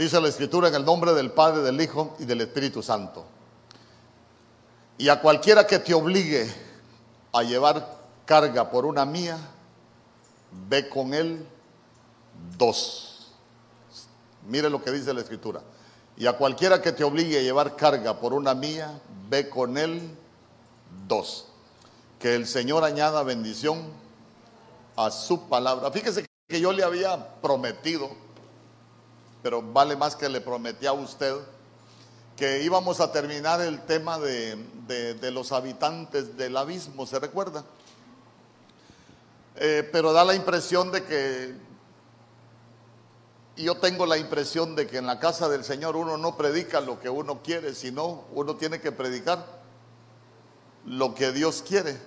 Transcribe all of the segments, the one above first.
Dice la Escritura en el nombre del Padre, del Hijo y del Espíritu Santo. Y a cualquiera que te obligue a llevar carga por una mía, ve con él dos. Mire lo que dice la Escritura. Y a cualquiera que te obligue a llevar carga por una mía, ve con él dos. Que el Señor añada bendición a su palabra. Fíjese que yo le había prometido, pero vale más que le prometí a usted, que íbamos a terminar el tema de, de, los habitantes del abismo, ¿se recuerda? Eh, pero da la impresión de que, yo tengo la impresión de que en la casa del Señor uno no predica lo que uno quiere, sino uno tiene que predicar lo que Dios quiere.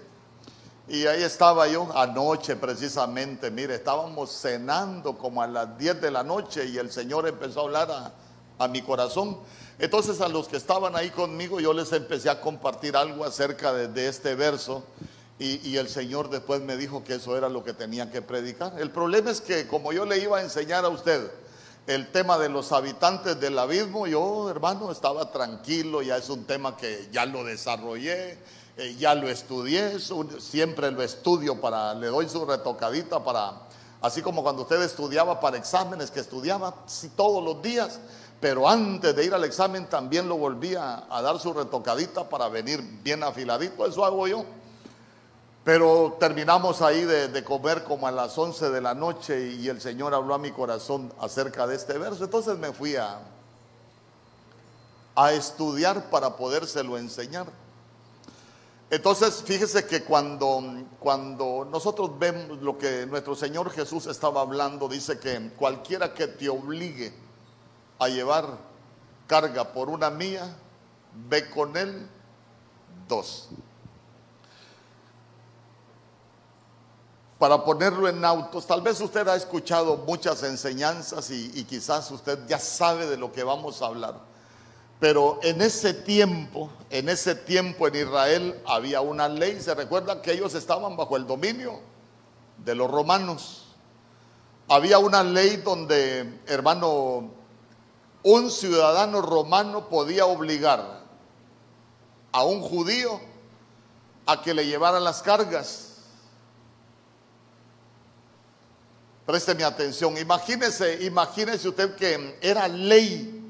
Y ahí estaba yo anoche precisamente, mire, estábamos cenando como a las 10 de la noche y el Señor empezó a hablar a, mi corazón. Entonces a los que estaban ahí conmigo yo les empecé a compartir algo acerca de, este verso y, y, el Señor después me dijo que eso era lo que tenía que predicar. El problema es que como yo le iba a enseñar a usted el tema de los habitantes del abismo, yo hermano estaba tranquilo, ya es un tema que ya lo desarrollé eh, ya lo estudié, siempre lo estudio para, le doy su retocadita para, así como cuando usted estudiaba para exámenes, que estudiaba sí, todos los días, pero antes de ir al examen también lo volvía a dar su retocadita para venir bien afiladito, eso hago yo. Pero terminamos ahí de, comer como a las 11 de la noche y el Señor habló a mi corazón acerca de este verso. Entonces me fui a, a estudiar para podérselo enseñar. Entonces, fíjese que cuando, cuando nosotros vemos lo que nuestro Señor Jesús estaba hablando, dice que cualquiera que te obligue a llevar carga por una mía, ve con él dos. Para ponerlo en autos, tal vez usted ha escuchado muchas enseñanzas y, y quizás usted ya sabe de lo que vamos a hablar. Pero en ese tiempo, en ese tiempo en Israel había una ley. Se recuerda que ellos estaban bajo el dominio de los romanos. Había una ley donde, hermano, un ciudadano romano podía obligar a un judío a que le llevara las cargas. Présteme atención. Imagínese, imagínese usted que era ley,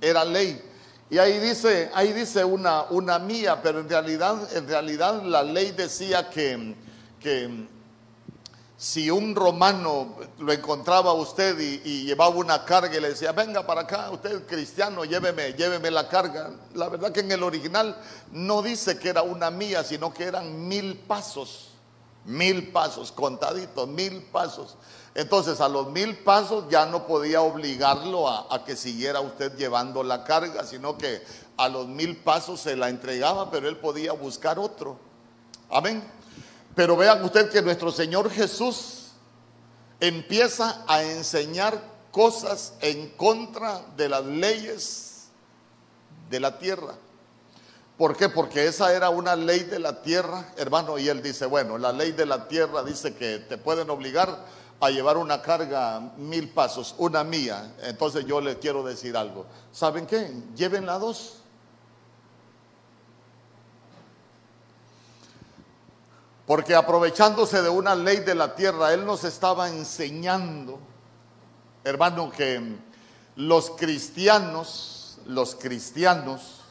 era ley y ahí dice, ahí dice una, una mía, pero en realidad, en realidad la ley decía que, que si un romano lo encontraba usted y, llevaba una carga y le decía, venga para acá, usted cristiano, lléveme, lléveme la carga. La verdad que en el original no dice que era una mía, sino que eran mil pasos, mil pasos, contaditos, mil pasos. Entonces a los mil pasos ya no podía obligarlo a, que siguiera usted llevando la carga, sino que a los mil pasos se la entregaba, pero él podía buscar otro. Amén. Pero vean usted que nuestro Señor Jesús empieza a enseñar cosas en contra de las leyes de la tierra. ¿Por qué? Porque esa era una ley de la tierra, hermano, y él dice, bueno, la ley de la tierra dice que te pueden obligar a llevar una carga mil pasos, una mía. Entonces yo les quiero decir algo. ¿Saben qué? Llévenla dos. Porque aprovechándose de una ley de la tierra, Él nos estaba enseñando, hermano, que los cristianos, los cristianos,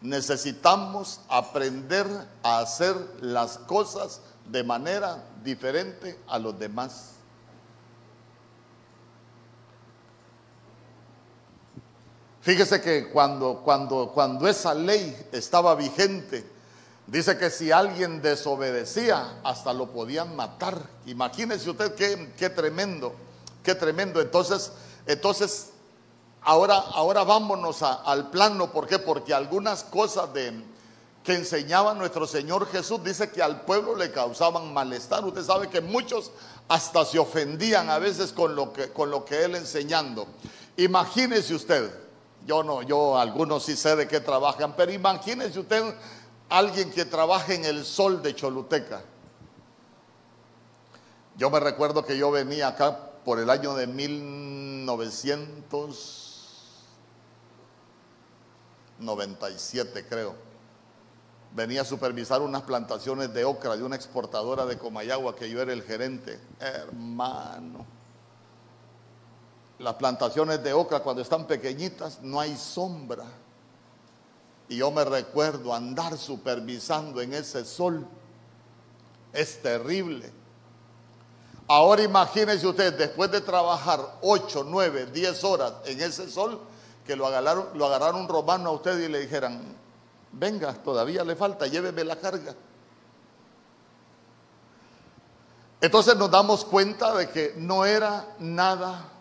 necesitamos aprender a hacer las cosas de manera diferente a los demás. Fíjese que cuando, cuando, cuando esa ley estaba vigente, dice que si alguien desobedecía, hasta lo podían matar. Imagínese usted qué, qué tremendo, qué tremendo. Entonces, entonces ahora, ahora vámonos al plano. ¿Por qué? Porque algunas cosas de, que enseñaba nuestro Señor Jesús dice que al pueblo le causaban malestar. Usted sabe que muchos hasta se ofendían a veces con lo que, con lo que él enseñando. Imagínese usted yo no, yo algunos sí sé de qué trabajan, pero imagínese usted alguien que trabaje en el sol de Choluteca. Yo me recuerdo que yo venía acá por el año de 1900, 97 creo. Venía a supervisar unas plantaciones de ocra de una exportadora de Comayagua que yo era el gerente. Hermano. Las plantaciones de ocra cuando están pequeñitas no hay sombra. Y yo me recuerdo andar supervisando en ese sol. Es terrible. Ahora imagínense usted, después de trabajar 8, 9, 10 horas en ese sol, que lo agarraron, lo agarraron un romano a usted y le dijeran, venga, todavía le falta, lléveme la carga. Entonces nos damos cuenta de que no era nada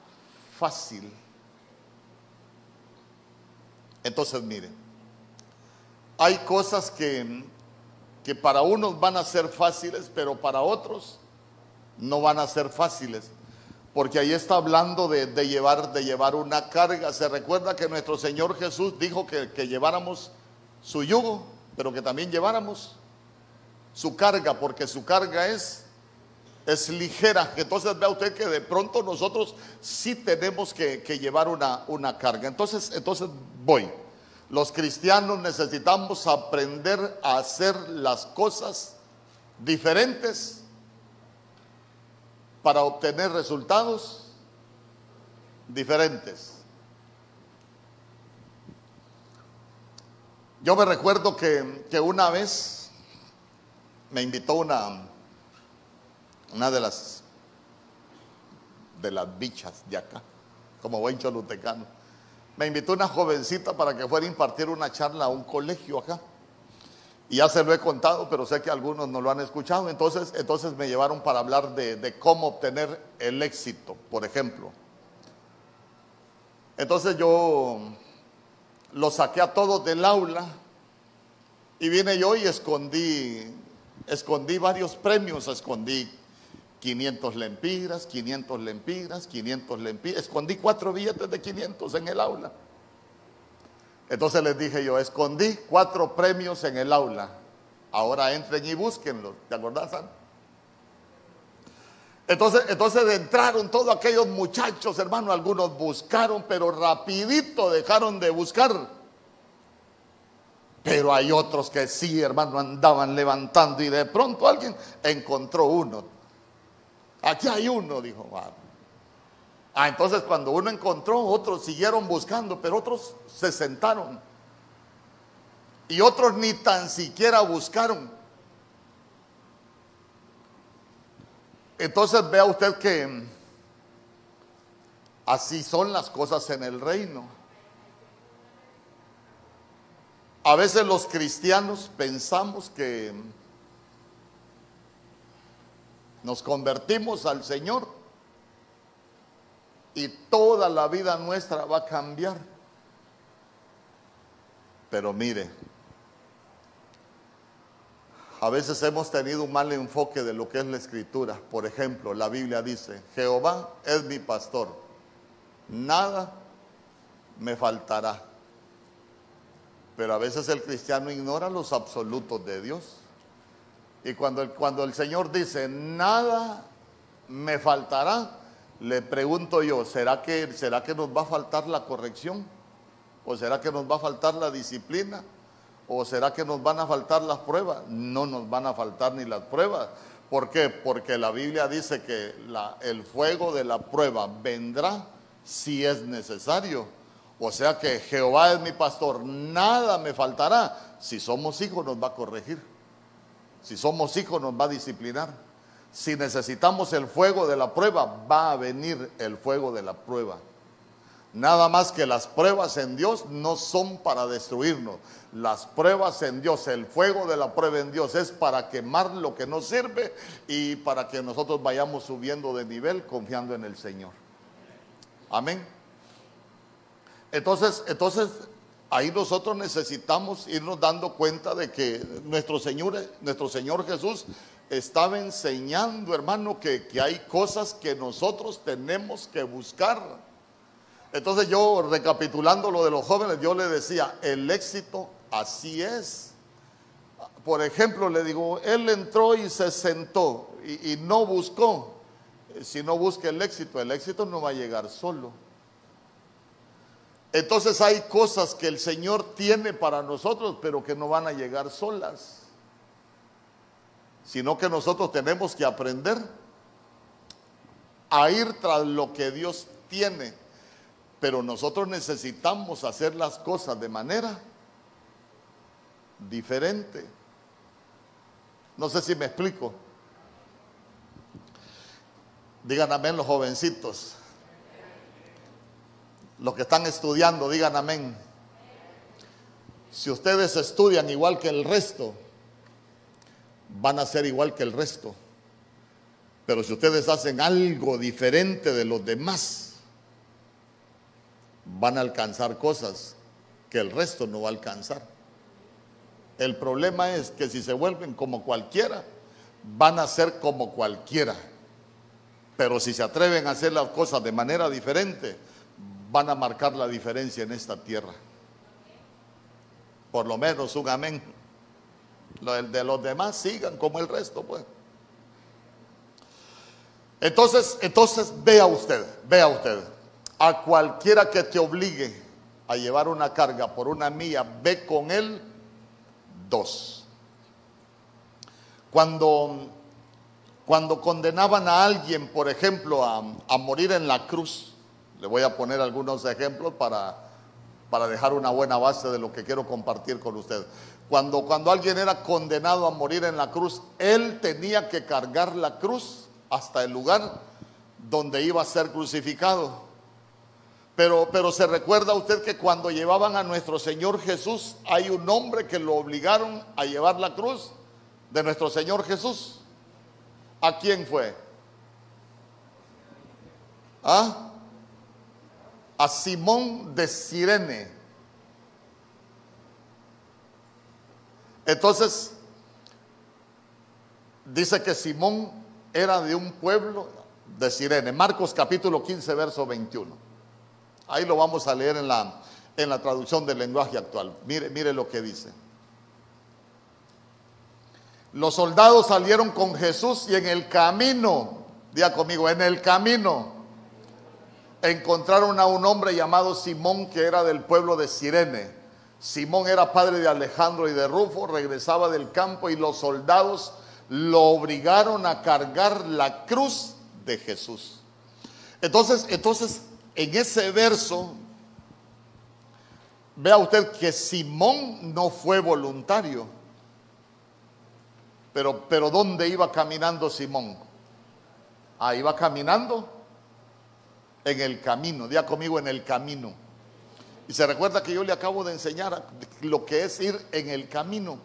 Entonces miren, hay cosas que, que para unos van a ser fáciles, pero para otros no van a ser fáciles. Porque ahí está hablando de, llevar, de llevar una carga. Se recuerda que nuestro Señor Jesús dijo que lleváramos su yugo, pero que también lleváramos su carga, porque su carga es, es ligera. Entonces vea usted que de pronto nosotros sí tenemos que, llevar una, una, carga. Entonces, entonces voy. Los cristianos necesitamos aprender a hacer las cosas diferentes para obtener resultados diferentes. Yo me recuerdo que, una vez me invitó una, una de las de las bichas de acá, como buen cholutecano. Me invitó una jovencita para que fuera a impartir una charla a un colegio acá. Y ya se lo he contado, pero sé que algunos no lo han escuchado. Entonces, entonces me llevaron para hablar de, cómo obtener el éxito, por ejemplo. Entonces yo lo saqué a todos del aula y vine yo y escondí, escondí varios premios, escondí 500 lempiras, 500 lempiras, 500 lempiras, escondí cuatro billetes de 500 en el aula. Entonces les dije yo, escondí cuatro premios en el aula. Ahora entren y búsquenlos. ¿Te acordás, Entonces, entonces entraron todos aquellos muchachos, hermano, algunos buscaron, pero rapidito dejaron de buscar. Pero hay otros que sí, hermano, andaban levantando y de pronto alguien encontró uno. Aquí hay uno, dijo. Ah, entonces cuando uno encontró, otros siguieron buscando, pero otros se sentaron. Y otros ni tan siquiera buscaron. Entonces vea usted que así son las cosas en el reino. A veces los cristianos pensamos que nos convertimos al Señor y toda la vida nuestra va a cambiar. Pero mire, a veces hemos tenido un mal enfoque de lo que es la escritura. Por ejemplo, la Biblia dice, Jehová es mi pastor, nada me faltará. Pero a veces el cristiano ignora los absolutos de Dios. Y cuando, cuando el Señor dice, nada me faltará, le pregunto yo, ¿será que, ¿será que nos va a faltar la corrección? ¿O será que nos va a faltar la disciplina? ¿O será que nos van a faltar las pruebas? No nos van a faltar ni las pruebas. ¿Por qué? Porque la Biblia dice que el fuego de la prueba vendrá si es necesario. O sea que Jehová es mi pastor, nada me faltará. Si somos hijos nos va a corregir. Si somos hijos nos va a disciplinar. Si necesitamos el fuego de la prueba, va a venir el fuego de la prueba. Nada más que las pruebas en Dios no son para destruirnos. Las pruebas en Dios, el fuego de la prueba en Dios es para quemar lo que no sirve y para que nosotros vayamos subiendo de nivel confiando en el Señor. Amén. Entonces, entonces ahí nosotros necesitamos irnos dando cuenta de que nuestro Señor, nuestro Señor Jesús estaba enseñando, hermano, que, hay cosas que nosotros tenemos que buscar. Entonces yo, recapitulando lo de los jóvenes, yo le decía, el éxito así es. Por ejemplo, le digo, él entró y se sentó y, y no buscó. Si no busca el éxito, el éxito no va a llegar solo. Entonces hay cosas que el Señor tiene para nosotros, pero que no van a llegar solas, sino que nosotros tenemos que aprender a ir tras lo que Dios tiene. Pero nosotros necesitamos hacer las cosas de manera diferente. No sé si me explico. Digan amén los jovencitos. Los que están estudiando, digan amén. Si ustedes estudian igual que el resto, van a ser igual que el resto. Pero si ustedes hacen algo diferente de los demás, van a alcanzar cosas que el resto no va a alcanzar. El problema es que si se vuelven como cualquiera, van a ser como cualquiera. Pero si se atreven a hacer las cosas de manera diferente, van a marcar la diferencia en esta tierra. Por lo menos un amén. Lo de los demás sigan como el resto, pues. Entonces, entonces vea usted, vea usted, a cualquiera que te obligue a llevar una carga por una mía, ve con él dos. Cuando, cuando condenaban a alguien, por ejemplo, a morir en la cruz, le voy a poner algunos ejemplos para, para dejar una buena base de lo que quiero compartir con usted. Cuando, cuando alguien era condenado a morir en la cruz, él tenía que cargar la cruz hasta el lugar donde iba a ser crucificado. Pero, pero se recuerda usted que cuando llevaban a nuestro Señor Jesús, hay un hombre que lo obligaron a llevar la cruz de nuestro Señor Jesús. ¿A quién fue? ¿Ah? A Simón de Sirene. Entonces, dice que Simón era de un pueblo de Sirene. Marcos capítulo 15, verso 21. Ahí lo vamos a leer en la, en la traducción del lenguaje actual. Mire, mire lo que dice. Los soldados salieron con Jesús y en el camino, diga conmigo, en el camino, encontraron a un hombre llamado Simón que era del pueblo de Sirene. Simón era padre de Alejandro y de Rufo, regresaba del campo y los soldados lo obligaron a cargar la cruz de Jesús. Entonces, entonces, en ese verso, vea usted que Simón no fue voluntario. Pero, pero ¿dónde iba caminando Simón? Ah, iba caminando en el camino. Día conmigo en el camino. Y se recuerda que yo le acabo de enseñar lo que es ir en el camino.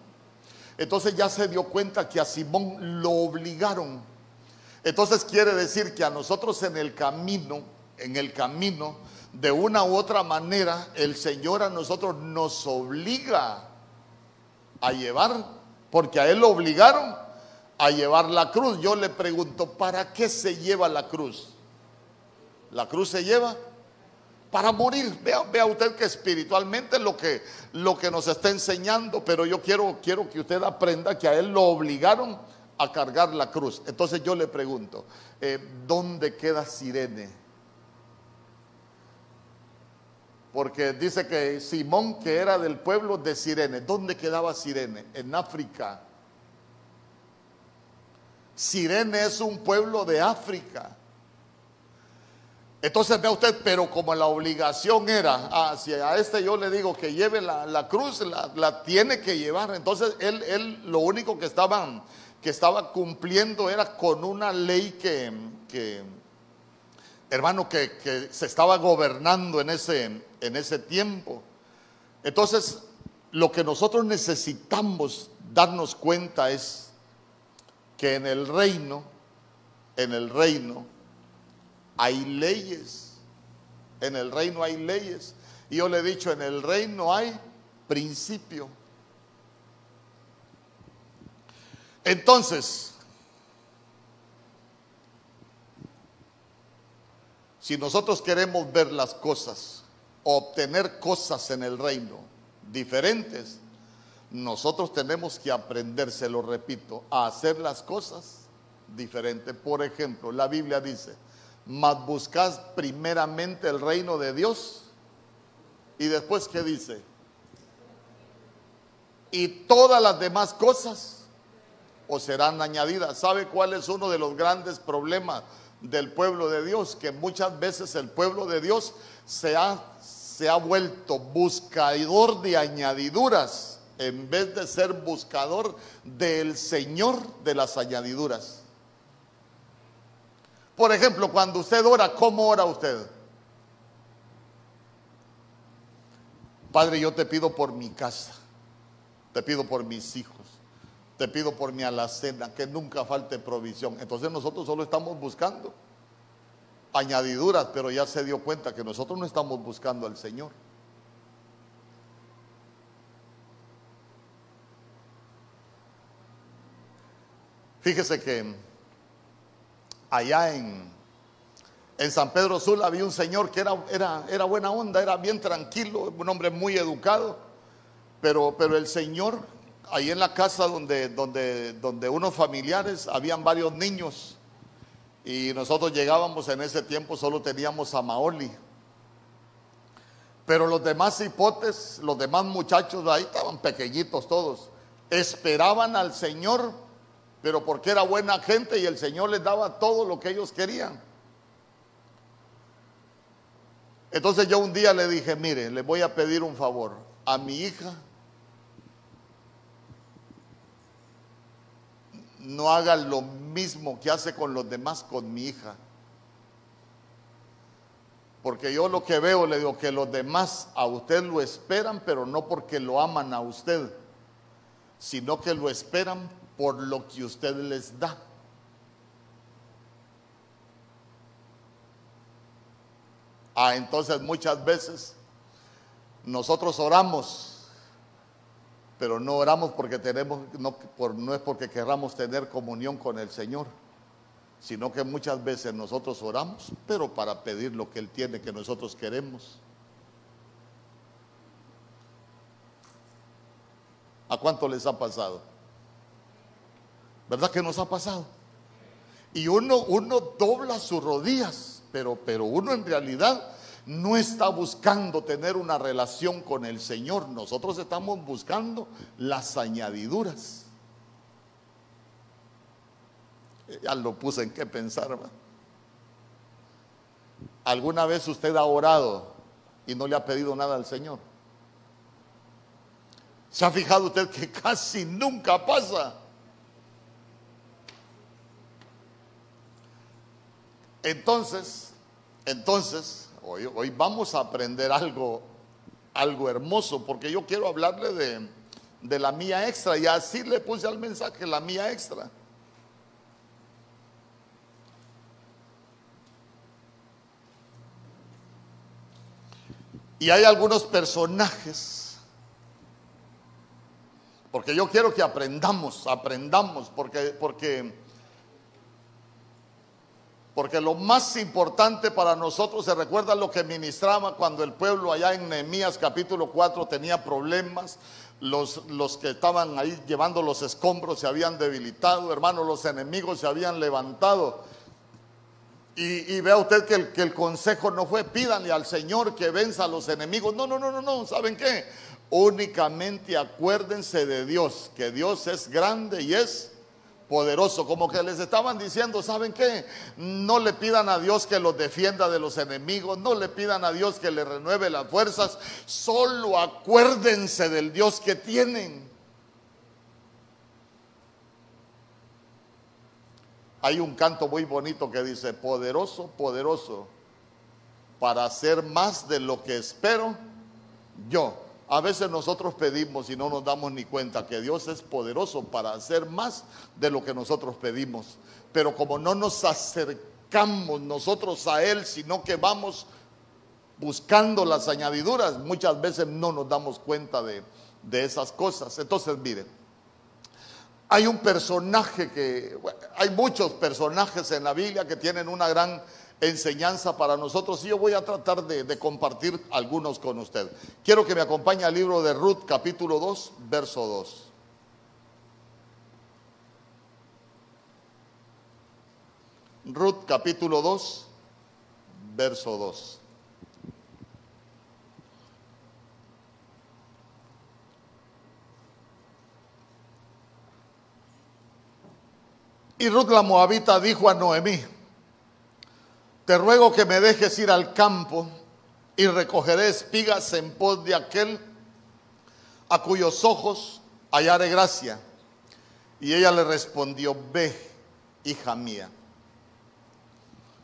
Entonces ya se dio cuenta que a Simón lo obligaron. Entonces quiere decir que a nosotros en el camino, en el camino, de una u otra manera, el Señor a nosotros nos obliga a llevar, porque a Él lo obligaron a llevar la cruz. Yo le pregunto, ¿para qué se lleva la cruz? La cruz se lleva para morir. Vea, vea usted que espiritualmente lo que, lo que nos está enseñando, pero yo quiero, quiero que usted aprenda que a él lo obligaron a cargar la cruz. Entonces yo le pregunto, eh, ¿dónde queda Sirene? Porque dice que Simón, que era del pueblo de Sirene, ¿dónde quedaba Sirene? En África. Sirene es un pueblo de África. Entonces vea usted, pero como la obligación era, ah, si a este yo le digo que lleve la, cruz, la, tiene que llevar. Entonces él, él lo único que estaba, que estaba cumpliendo era con una ley que, hermano, que, que, se estaba gobernando en ese, en ese tiempo. Entonces, lo que nosotros necesitamos darnos cuenta es que en el reino, en el reino, hay leyes. En el reino hay leyes. Y yo le he dicho, en el reino hay principio. Entonces, si nosotros queremos ver las cosas, obtener cosas en el reino diferentes, nosotros tenemos que aprender, se lo repito, a hacer las cosas diferentes. Por ejemplo, la Biblia dice, mas buscad primeramente el reino de Dios ¿Y después qué dice? Y todas las demás cosas o serán añadidas. ¿Sabe cuál es uno de los grandes problemas del pueblo de Dios? Que muchas veces el pueblo de Dios se ha, se ha vuelto buscador de añadiduras en vez de ser buscador del Señor de las añadiduras. Por ejemplo, cuando usted ora, ¿cómo ora usted? Padre, yo te pido por mi casa, te pido por mis hijos, te pido por mi alacena, que nunca falte provisión. Entonces nosotros solo estamos buscando añadiduras, pero ya se dio cuenta que nosotros no estamos buscando al Señor. Fíjese que allá en, en San Pedro Sula había un señor que era, era, buena onda, era bien tranquilo, un hombre muy educado, pero, pero el señor, ahí en la casa donde, donde, donde unos familiares, habían varios niños, y nosotros llegábamos en ese tiempo, solo teníamos a Maoli. Pero los demás hipotes, los demás muchachos ahí estaban pequeñitos todos, esperaban al Señor pero porque era buena gente y el Señor les daba todo lo que ellos querían. Entonces yo un día le dije, mire, le voy a pedir un favor a mi hija. No haga lo mismo que hace con los demás con mi hija. Porque yo lo que veo, le digo que los demás a usted lo esperan, pero no porque lo aman a usted, sino que lo esperan por lo que usted les da. Ah, entonces muchas veces nosotros oramos, pero no oramos porque tenemos, no, no es porque queramos tener comunión con el Señor, sino que muchas veces nosotros oramos, pero para pedir lo que Él tiene que nosotros queremos. ¿A cuánto les ha pasado? ¿Verdad que nos ha pasado? Y uno, uno dobla sus rodillas, pero, pero uno en realidad no está buscando tener una relación con el Señor. Nosotros estamos buscando las añadiduras. Ya lo puse en qué pensar. ¿Alguna vez usted ha orado y no le ha pedido nada al Señor? ¿Se ha fijado usted que casi nunca pasa? Entonces, entonces, hoy, vamos a aprender algo, algo hermoso, porque yo quiero hablarle de, de la mía extra, y así le puse al mensaje la mía extra. Y hay algunos personajes, porque yo quiero que aprendamos, aprendamos, porque, porque porque lo más importante para nosotros, se recuerda lo que ministraba cuando el pueblo allá en Nehemías capítulo 4 tenía problemas, los, los, que estaban ahí llevando los escombros se habían debilitado, hermanos, los enemigos se habían levantado. Y, y vea usted que el, que el, consejo no fue pídanle al Señor que venza a los enemigos. No, no, no, no, no, ¿saben qué? Únicamente acuérdense de Dios, que Dios es grande y es poderoso, como que les estaban diciendo, ¿saben qué? No le pidan a Dios que los defienda de los enemigos, no le pidan a Dios que le renueve las fuerzas, solo acuérdense del Dios que tienen. Hay un canto muy bonito que dice, poderoso, poderoso, para hacer más de lo que espero yo. A veces nosotros pedimos y no nos damos ni cuenta que Dios es poderoso para hacer más de lo que nosotros pedimos. Pero como no nos acercamos nosotros a Él, sino que vamos buscando las añadiduras, muchas veces no nos damos cuenta de, de esas cosas. Entonces, miren, hay un personaje que, hay muchos personajes en la Biblia que tienen una gran enseñanza para nosotros y yo voy a tratar de, de, compartir algunos con usted. Quiero que me acompañe al libro de Ruth capítulo 2, verso 2. Ruth capítulo 2, verso 2. Y Ruth la Moabita dijo a Noemí, te ruego que me dejes ir al campo y recogeré espigas en pos de aquel a cuyos ojos hallaré gracia. Y ella le respondió, ve, hija mía.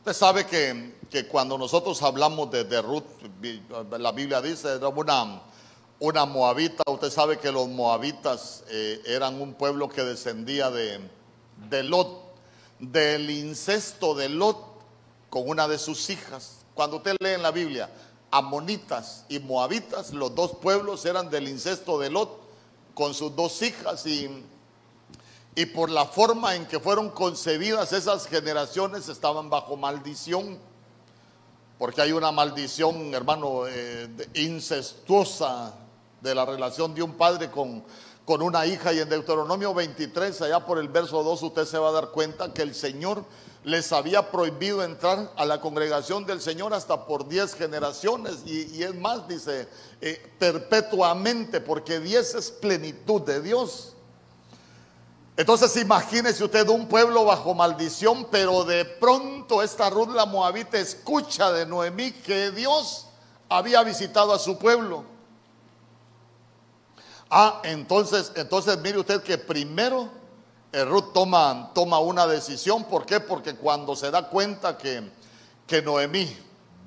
Usted sabe que, cuando nosotros hablamos de, Ruth, la Biblia dice, era una, una moabita. Usted sabe que los moabitas eh, eran un pueblo que descendía de, de Lot, del incesto de Lot con una de sus hijas. Cuando usted lee en la Biblia, amonitas y moabitas, los dos pueblos eran del incesto de Lot con sus dos hijas y, y por la forma en que fueron concebidas esas generaciones estaban bajo maldición, porque hay una maldición, hermano, eh, incestuosa de la relación de un padre con, con una hija y en Deuteronomio 23, allá por el verso 2, usted se va a dar cuenta que el Señor les había prohibido entrar a la congregación del Señor hasta por diez generaciones. Y, es más, dice, eh, perpetuamente, porque diez es plenitud de Dios. Entonces imagínese usted un pueblo bajo maldición, pero de pronto esta Ruth la Moabita escucha de Noemí que Dios había visitado a su pueblo. Ah, entonces, entonces mire usted que primero Ruth toma, toma una decisión. ¿Por qué? Porque cuando se da cuenta que, que Noemí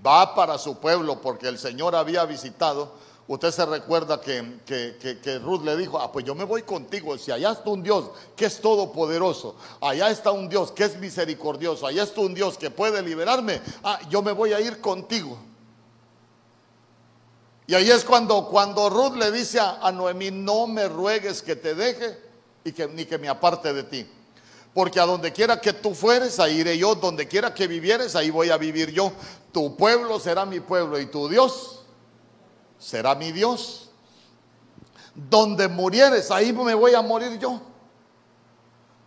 va para su pueblo porque el Señor había visitado, usted se recuerda que, que, Ruth le dijo, ah, pues yo me voy contigo, si allá está un Dios que es todopoderoso, allá está un Dios que es misericordioso, allá está un Dios que puede liberarme, ah, yo me voy a ir contigo. Y ahí es cuando, cuando Ruth le dice a, a Noemí, no me ruegues que te deje, que, ni que me aparte de ti. Porque a donde quiera que tú fueres, ahí iré yo. Donde quiera que vivieres, ahí voy a vivir yo. Tu pueblo será mi pueblo y tu Dios será mi Dios. Donde murieres, ahí me voy a morir yo.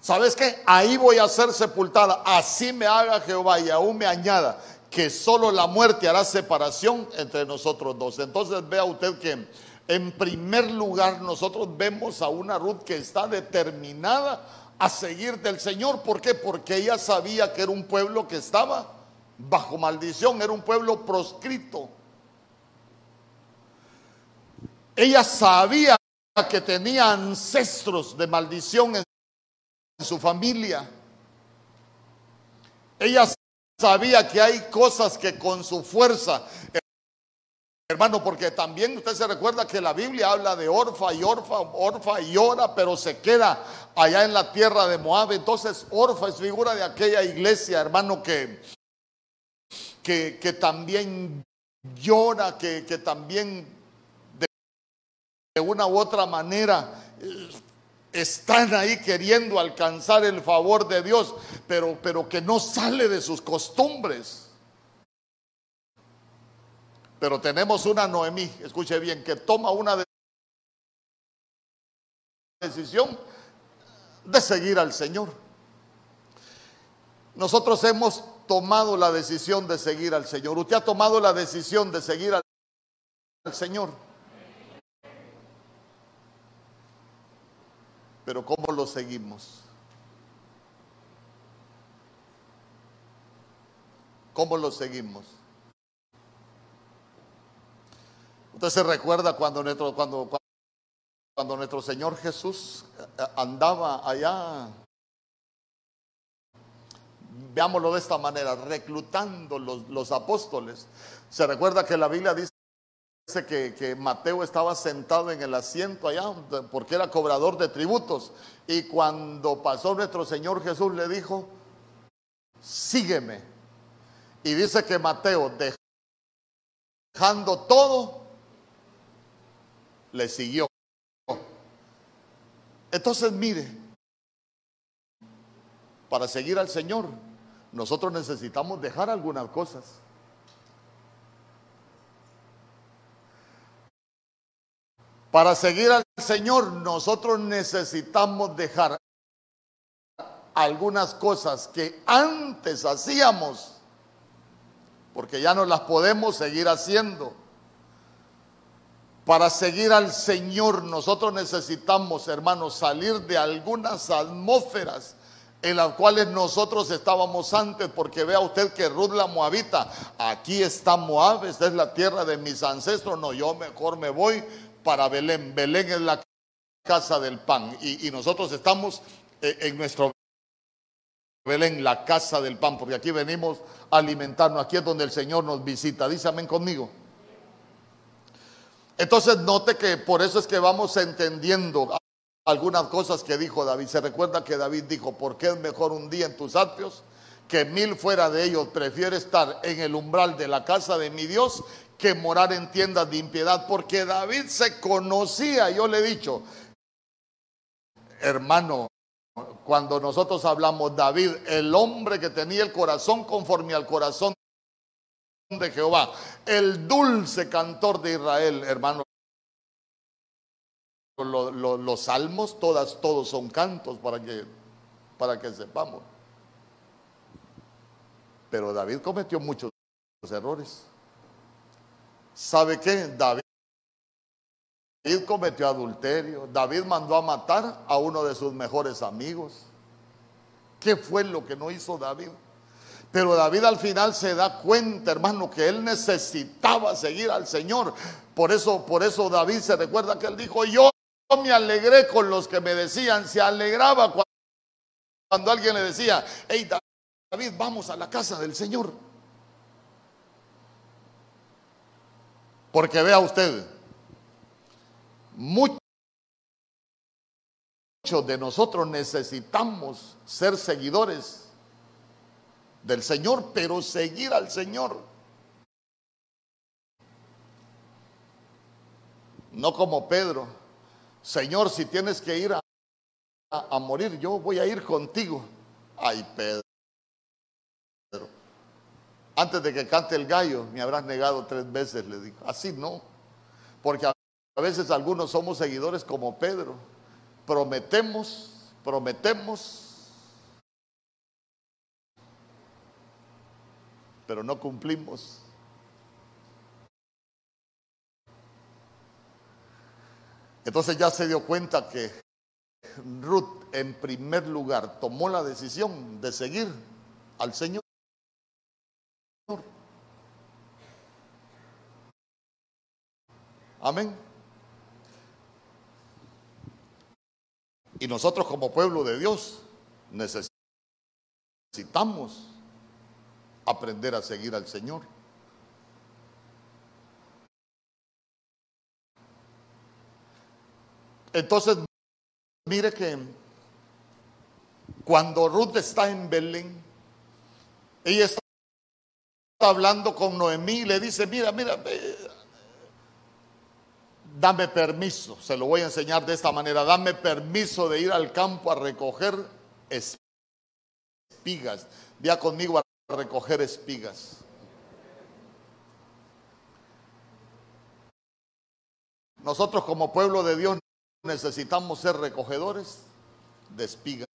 ¿Sabes qué? Ahí voy a ser sepultada. Así me haga Jehová y aún me añada que solo la muerte hará separación entre nosotros dos. Entonces vea usted que en primer lugar, nosotros vemos a una Ruth que está determinada a seguir del Señor. ¿Por qué? Porque ella sabía que era un pueblo que estaba bajo maldición, era un pueblo proscrito. Ella sabía que tenía ancestros de maldición en su familia. Ella sabía que hay cosas que con su fuerza Hermano, porque también usted se recuerda que la Biblia habla de Orfa y Orfa, Orfa y Ora, pero se queda allá en la tierra de Moab. Entonces, Orfa es figura de aquella iglesia, hermano, que, que, que también llora, que, que también de, una u otra manera eh, están ahí queriendo alcanzar el favor de Dios, pero, pero que no sale de sus costumbres. Pero tenemos una Noemí, escuche bien, que toma una decisión de seguir al Señor. Nosotros hemos tomado la decisión de seguir al Señor. Usted ha tomado la decisión de seguir al, Señor. Pero ¿cómo lo seguimos? ¿Cómo lo seguimos? Usted se recuerda cuando nuestro, cuando, cuando nuestro Señor Jesús eh, andaba allá, veámoslo de esta manera, reclutando los, los apóstoles. Se recuerda que la Biblia dice que, que, Mateo estaba sentado en el asiento allá porque era cobrador de tributos. Y cuando pasó nuestro Señor Jesús le dijo, sígueme. Y dice que Mateo, dejando todo, le siguió. Entonces, mire, para seguir al Señor, nosotros necesitamos dejar algunas cosas. Para seguir al Señor, nosotros necesitamos dejar algunas cosas que antes hacíamos, porque ya no las podemos seguir haciendo. Para seguir al Señor nosotros necesitamos, hermanos, salir de algunas atmósferas en las cuales nosotros estábamos antes, porque vea usted que Ruth la Moabita, aquí está Moab, esta es la tierra de mis ancestros, no, yo mejor me voy para Belén, Belén es la casa del pan, y, nosotros estamos eh, en nuestro Belén, la casa del pan, porque aquí venimos a alimentarnos, aquí es donde el Señor nos visita, dice amén conmigo. Entonces note que por eso es que vamos entendiendo algunas cosas que dijo David. Se recuerda que David dijo, porque es mejor un día en tus atrios que mil fuera de ellos. Prefiero estar en el umbral de la casa de mi Dios que morar en tiendas de impiedad. Porque David se conocía, yo le he dicho, hermano, cuando nosotros hablamos David, el hombre que tenía el corazón conforme al corazón de Jehová, el dulce cantor de Israel, hermano los salmos, todas, todos son cantos para que, para que sepamos. Pero David cometió muchos errores. ¿Sabe qué? David cometió adulterio. David mandó a matar a uno de sus mejores amigos. ¿Qué fue lo que no hizo David? Pero David al final se da cuenta, hermano, que él necesitaba seguir al Señor. Por eso, por eso David se recuerda que él dijo, yo me alegré con los que me decían, se alegraba cuando, alguien le decía, hey David, vamos a la casa del Señor. Porque vea usted, muchos de nosotros necesitamos ser seguidores del Señor, pero seguir al Señor. No como Pedro Señor, si tienes que ir a, morir, yo voy a ir contigo. Ay, Pedro. Antes de que cante el gallo, me habrás negado tres veces, le dijo. Así no. Porque a veces algunos somos seguidores como Pedro. Prometemos, prometemos, pero no cumplimos. Entonces ya se dio cuenta que Ruth en primer lugar tomó la decisión de seguir al Señor. Amén. Y nosotros como pueblo de Dios necesitamos aprender a seguir al Señor. Entonces, mire que cuando Ruth está en Belén, ella está hablando con Noemí y le dice, mira, mira, dame permiso, se lo voy a enseñar de esta manera, dame permiso de ir al campo a recoger espigas. Vea conmigo a recoger espigas. Nosotros como pueblo de Dios necesitamos ser recogedores de espigas.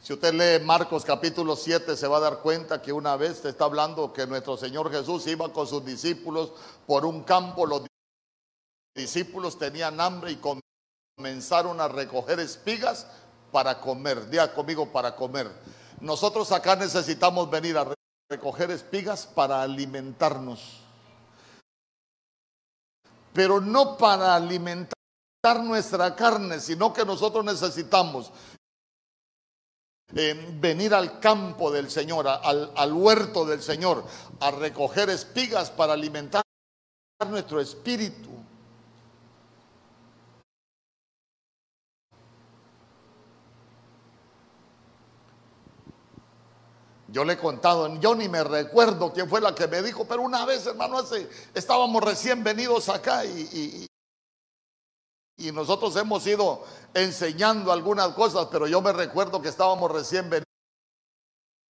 Si usted lee Marcos capítulo 7, se va a dar cuenta que una vez está hablando que nuestro Señor Jesús iba con sus discípulos por un campo. Los discípulos tenían hambre y comenzaron a recoger espigas para comer. Día conmigo para comer. Nosotros acá necesitamos venir a recoger espigas para alimentarnos pero no para alimentar nuestra carne, sino que nosotros necesitamos eh, venir al campo del Señor, al, al huerto del Señor, a recoger espigas para alimentar nuestro espíritu. Yo le he contado, yo ni me recuerdo quién fue la que me dijo, pero una vez, hermano, estábamos recién venidos acá y, y, nosotros hemos ido enseñando algunas cosas, pero yo me recuerdo que estábamos recién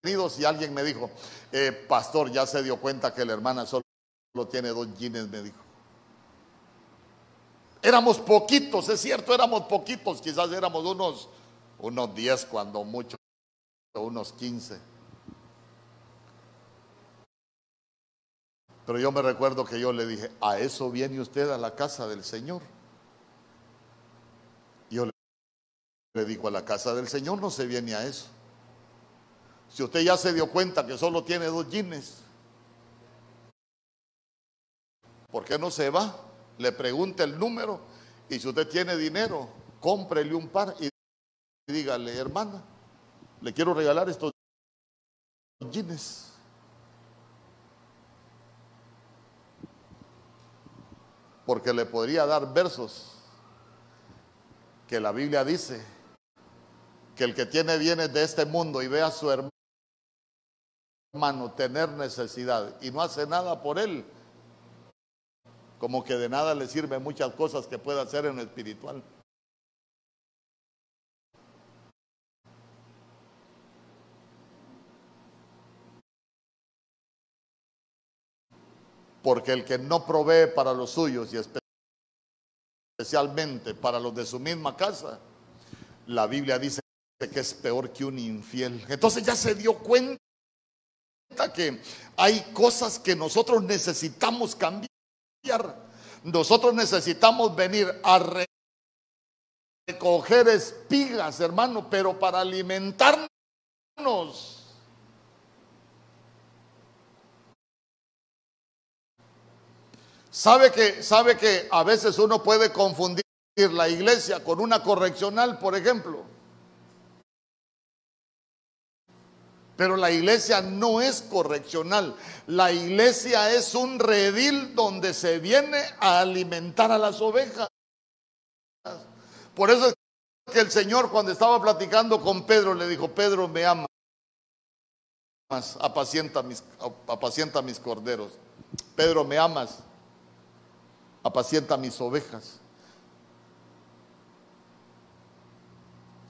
venidos y alguien me dijo, eh, pastor, ya se dio cuenta que la hermana solo tiene dos jeans, me dijo. Éramos poquitos, es cierto, éramos poquitos, quizás éramos unos, unos 10 cuando mucho, unos 15. Pero yo me recuerdo que yo le dije, a eso viene usted a la casa del Señor. le dijo, a la casa del Señor no se viene a eso. Si usted ya se dio cuenta que solo tiene dos jeans, ¿por qué no se va? Le pregunta el número y si usted tiene dinero, cómprele un par y dígale, hermana, le quiero regalar estos jeans. Porque le podría dar versos que la Biblia dice que el que tiene bienes de este mundo y ve a su hermano tener necesidad y no hace nada por él, como que de nada le sirven muchas cosas que pueda hacer en lo espiritual. Porque el que no provee para los suyos y especialmente para los de su misma casa, la Biblia dice que es peor que un infiel. Entonces ya se dio cuenta que hay cosas que nosotros necesitamos cambiar. Nosotros necesitamos venir a recoger espigas, hermano, pero para alimentarnos. Sabe que, sabe que a veces uno puede confundir la iglesia con una correccional, por ejemplo. Pero la iglesia no es correccional. La iglesia es un redil donde se viene a alimentar a las ovejas. Por eso es que el Señor cuando estaba platicando con Pedro le dijo, Pedro me ama, apacienta mis, apacienta mis corderos. Pedro me amas, apacienta mis ovejas.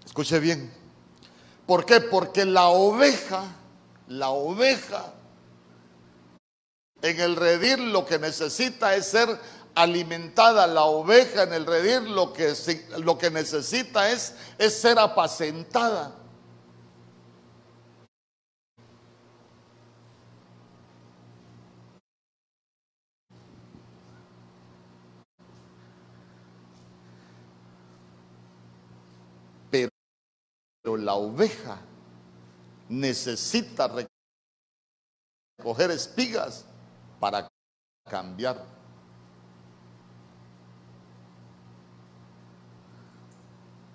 Escuche bien, ¿Por qué? Porque la oveja, la oveja, en el redil lo que necesita es ser alimentada. La oveja en el redil lo que, lo que necesita es, es ser apacentada. La oveja necesita recoger espigas para cambiar.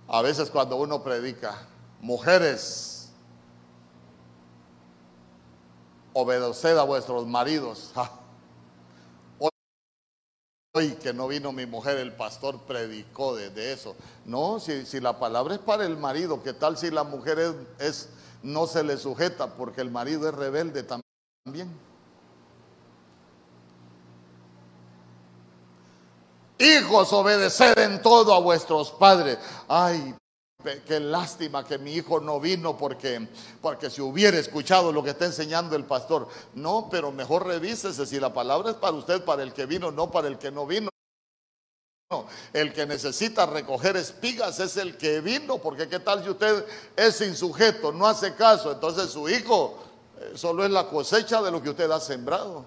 A veces cuando uno predica, mujeres, obedeced a vuestros maridos. Hoy que no vino mi mujer, el pastor predicó de, eso. No, si, si, la palabra es para el marido, ¿qué tal si la mujer es, no se le sujeta porque el marido es rebelde también? Hijos, obedeced en todo a vuestros padres. Ay, Qué lástima que mi hijo no vino porque, porque si hubiera escuchado lo que está enseñando el pastor. No, pero mejor revísese si la palabra es para usted, para el que vino, no para el que no vino. El que necesita recoger espigas es el que vino, porque qué tal si usted es insujeto, no hace caso, entonces su hijo eh, solo es la cosecha de lo que usted ha sembrado.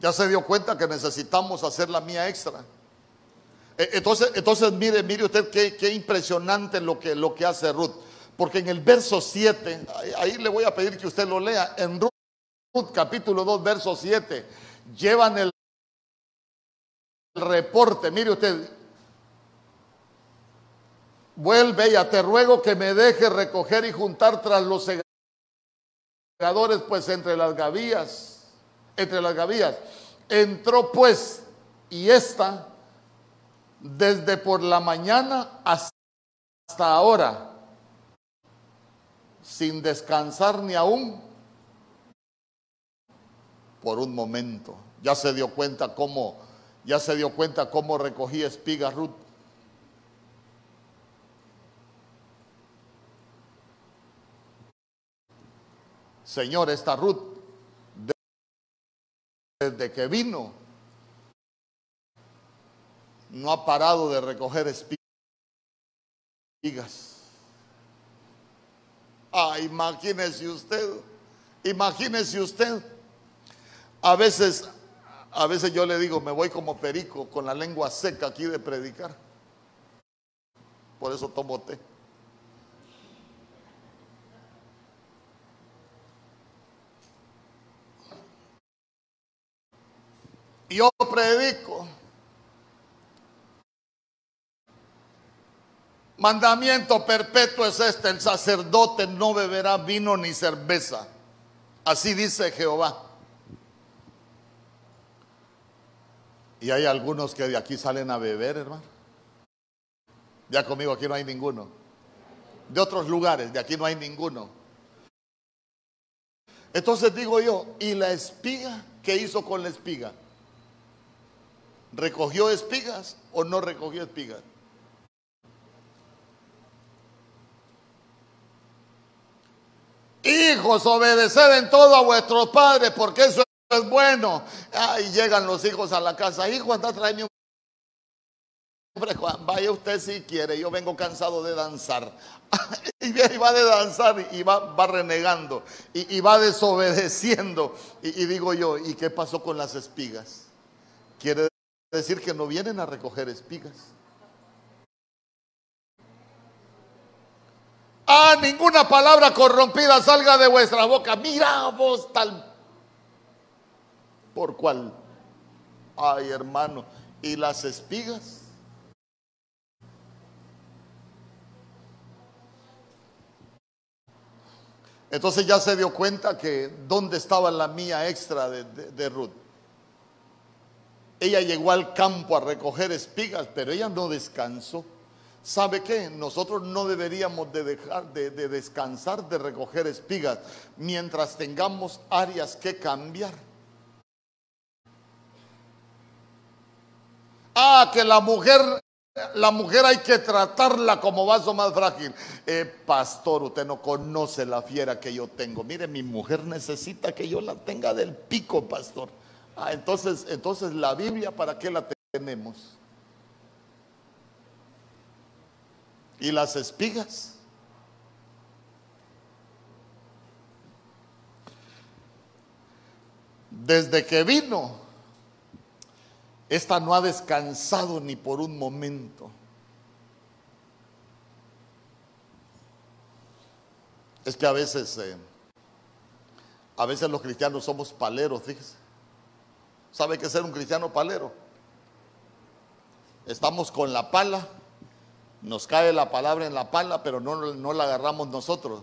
Ya se dio cuenta que necesitamos hacer la mía extra. E, entonces, entonces mire, mire usted qué, impresionante lo que, lo que hace Ruth. Porque en el verso 7, ahí, le voy a pedir que usted lo lea, en Ruth capítulo 2, verso 7, llevan el reporte, mire usted, vuelve ya te ruego que me deje recoger y juntar tras los segadores, pues entre las gavillas entre las gavillas. Entró pues, y esta, desde por la mañana hasta ahora, sin descansar ni aún por un momento. Ya se dio cuenta cómo, ya se dio cuenta cómo recogía espigas Ruth. Señor, esta Ruth desde que vino, no ha parado de recoger espigas. Ah, imagínese usted, imagínese usted, a veces, A veces yo le digo, me voy como perico con la lengua seca aquí de predicar. Por eso tomo té. Yo predico. Mandamiento perpetuo es este, el sacerdote no beberá vino ni cerveza. Así dice Jehová. Y hay algunos que de aquí salen a beber, hermano. Ya conmigo aquí no hay ninguno. De otros lugares, de aquí no hay ninguno. Entonces digo yo, ¿y la espiga? ¿Qué hizo con la espiga? ¿Recogió espigas o no recogió espigas? Hijos, obedeced en todo a vuestros padres, porque eso es bueno. Ahí llegan los hijos a la casa. Hijo, anda, tráeme un Hombre, Juan, vaya usted si quiere, yo vengo cansado de danzar. y va de danzar y va, renegando y, va desobedeciendo. Y, y, digo yo, ¿y qué pasó con las espigas? Quiere decir que no vienen a recoger espigas. Ah, ninguna palabra corrompida salga de vuestra boca. Mira vos tal. ¿Por cuál? Ay, hermano. ¿Y las espigas? Entonces ya se dio cuenta que dónde estaba la mía extra de, de Ruth. Ella llegó al campo a recoger espigas, pero ella no descansó. ¿Sabe qué? Nosotros no deberíamos de dejar de, descansar de recoger espigas mientras tengamos áreas que cambiar. Ah, que la mujer, la mujer hay que tratarla como vaso más frágil. Eh, pastor, usted no conoce la fiera que yo tengo. Mire, mi mujer necesita que yo la tenga del pico, pastor. Ah, entonces, entonces la Biblia, ¿para qué la tenemos? ¿Y las espigas? Desde que vino, esta no ha descansado ni por un momento. Es que a veces, eh, a veces los cristianos somos paleros, fíjese. ¿Sabe qué es ser un cristiano palero? Estamos con la pala nos cae la palabra en la pala, pero no, no la agarramos nosotros.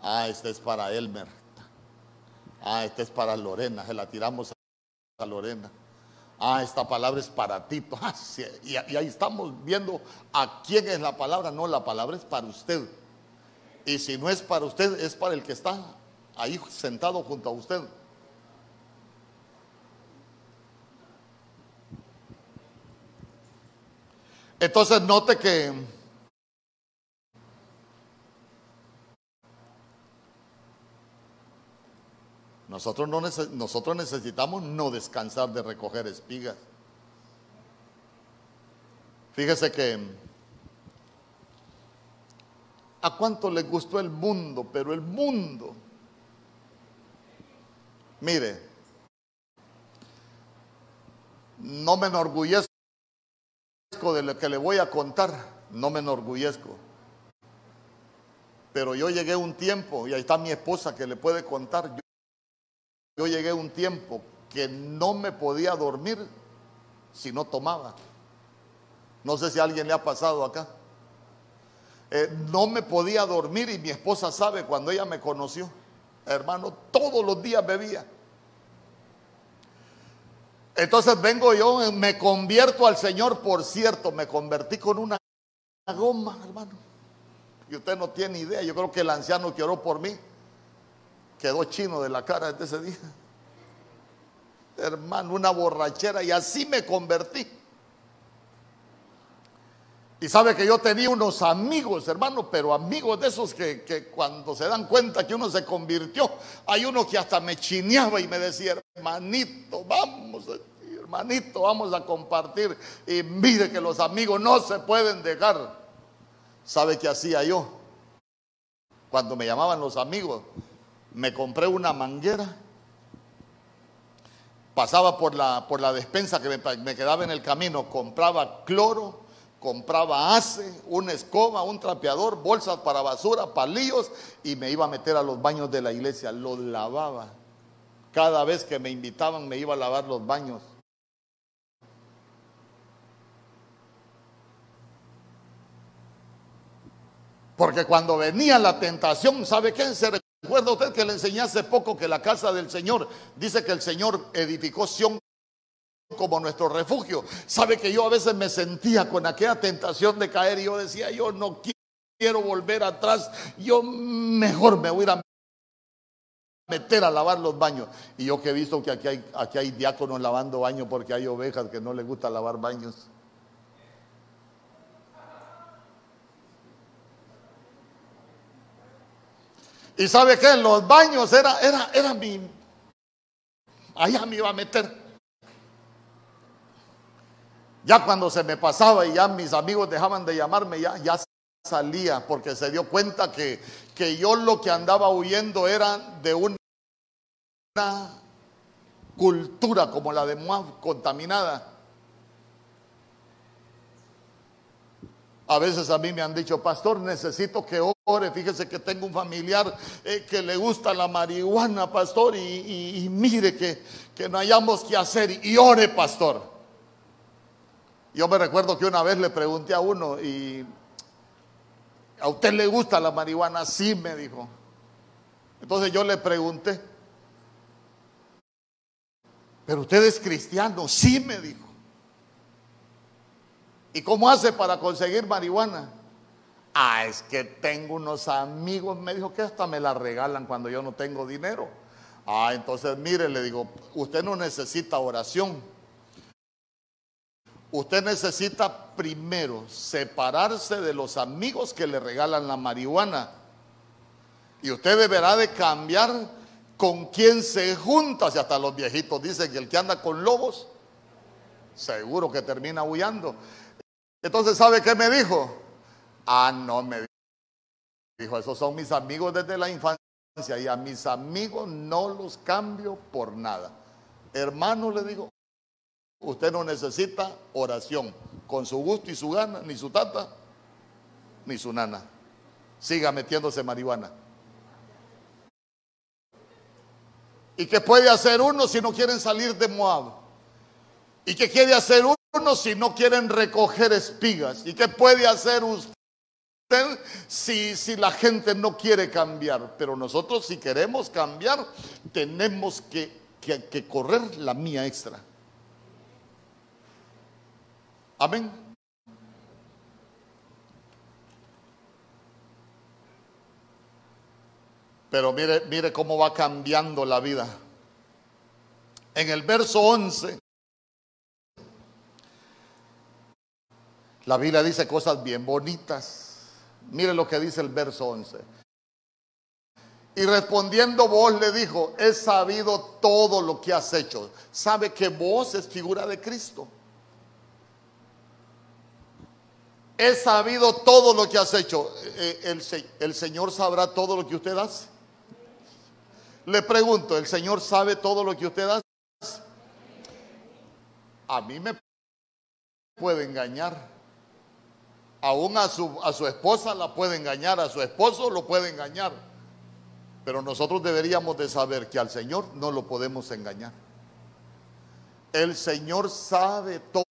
Ah, este es para Elmer. Ah, este es para Lorena, se la tiramos a Lorena. Ah, esta palabra es para ti. Ah, y, y, ahí estamos viendo a quién es la palabra. No, la palabra es para usted. Y si no es para usted, es para el que está ahí sentado junto a usted. Entonces note que nosotros, no nosotros necesitamos no descansar de recoger espigas. Fíjese que a cuánto le gustó el mundo, pero el mundo, mire, no me enorgullezco de lo que le voy a contar, no me enorgullezco. Pero yo llegué un tiempo, y ahí está mi esposa que le puede contar, yo, yo llegué un tiempo que no me podía dormir si no tomaba. No sé si a alguien le ha pasado acá. Eh, no me podía dormir y mi esposa sabe cuando ella me conoció. Hermano, todos los días bebía. Entonces vengo yo, me convierto al Señor, por cierto, me convertí con una goma, hermano. Y usted no tiene idea, yo creo que el anciano que oró por mí quedó chino de la cara desde ese día. Hermano, una borrachera y así me convertí. Y sabe que yo tenía unos amigos, hermano, pero amigos de esos que, que, cuando se dan cuenta que uno se convirtió, hay uno que hasta me chineaba y me decía, hermanito, vamos, hermanito, vamos a compartir. Y mire que los amigos no se pueden dejar. ¿Sabe qué hacía yo? Cuando me llamaban los amigos, me compré una manguera pasaba por la, por la despensa que me, me quedaba en el camino, compraba cloro, compraba ace, una escoba, un trapeador, bolsas para basura, palillos y me iba a meter a los baños de la iglesia, los lavaba. Cada vez que me invitaban me iba a lavar los baños. Porque cuando venía la tentación, ¿sabe qué? Se recuerda usted que le enseñé hace poco que la casa del Señor, dice que el Señor edificó Sion como nuestro refugio. Sabe que yo a veces me sentía con aquella tentación de caer y yo decía, yo no quiero volver atrás, yo mejor me voy a a meter a lavar los baños. Y yo que he visto que aquí hay, aquí hay diáconos lavando baños porque hay ovejas que no les gusta lavar baños. Y sabe que en los baños era, era, era mi. Allá me iba a meter. Ya cuando se me pasaba y ya mis amigos dejaban de llamarme, ya, ya salía porque se dio cuenta que, que yo lo que andaba huyendo era de una cultura como la de Moab contaminada. A veces a mí me han dicho, pastor, necesito que ore. Fíjese que tengo un familiar eh, que le gusta la marihuana, pastor, y, mire que, que, no hayamos que hacer. Y ore, pastor. Yo me recuerdo que una vez le pregunté a uno, y ¿a usted le gusta la marihuana? Sí, me dijo. Entonces yo le pregunté, ¿pero usted es cristiano? Sí, me dijo. ¿Y cómo hace para conseguir marihuana? Ah, es que tengo unos amigos, me dijo que hasta me la regalan cuando yo no tengo dinero. Ah, entonces mire, le digo, usted no necesita oración. Usted necesita primero separarse de los amigos que le regalan la marihuana. Y usted deberá de cambiar con quién se junta. Si hasta los viejitos dicen que el que anda con lobos, seguro que termina huyendo. Entonces, ¿sabe qué me dijo? Ah, no, me dijo, esos son mis amigos desde la infancia y a mis amigos no los cambio por nada. Hermano, le digo, usted no necesita oración con su gusto y su gana, ni su tata, ni su nana. Siga metiéndose marihuana. ¿Y qué puede hacer uno si no quieren salir de Moab? ¿Y qué quiere hacer uno? Si no quieren recoger espigas? ¿Y qué puede hacer usted si, si la gente no quiere cambiar? Pero nosotros si queremos cambiar, tenemos que, que correr la mía extra. Amén. Pero mire, mire cómo va cambiando la vida. En el verso 11 La Biblia dice cosas bien bonitas. Mire lo que dice el verso 11. Y respondiendo vos le dijo, he sabido todo lo que has hecho. Sabe que vos es figura de Cristo. He sabido todo lo que has hecho. Eh, el, el Señor sabrá todo lo que usted hace. Le pregunto, ¿el Señor sabe todo lo que usted hace? A mí me puede engañar. Aún a su, a su esposa la puede engañar, a su esposo lo puede engañar. Pero nosotros deberíamos de saber que al Señor no lo podemos engañar. El Señor sabe todo,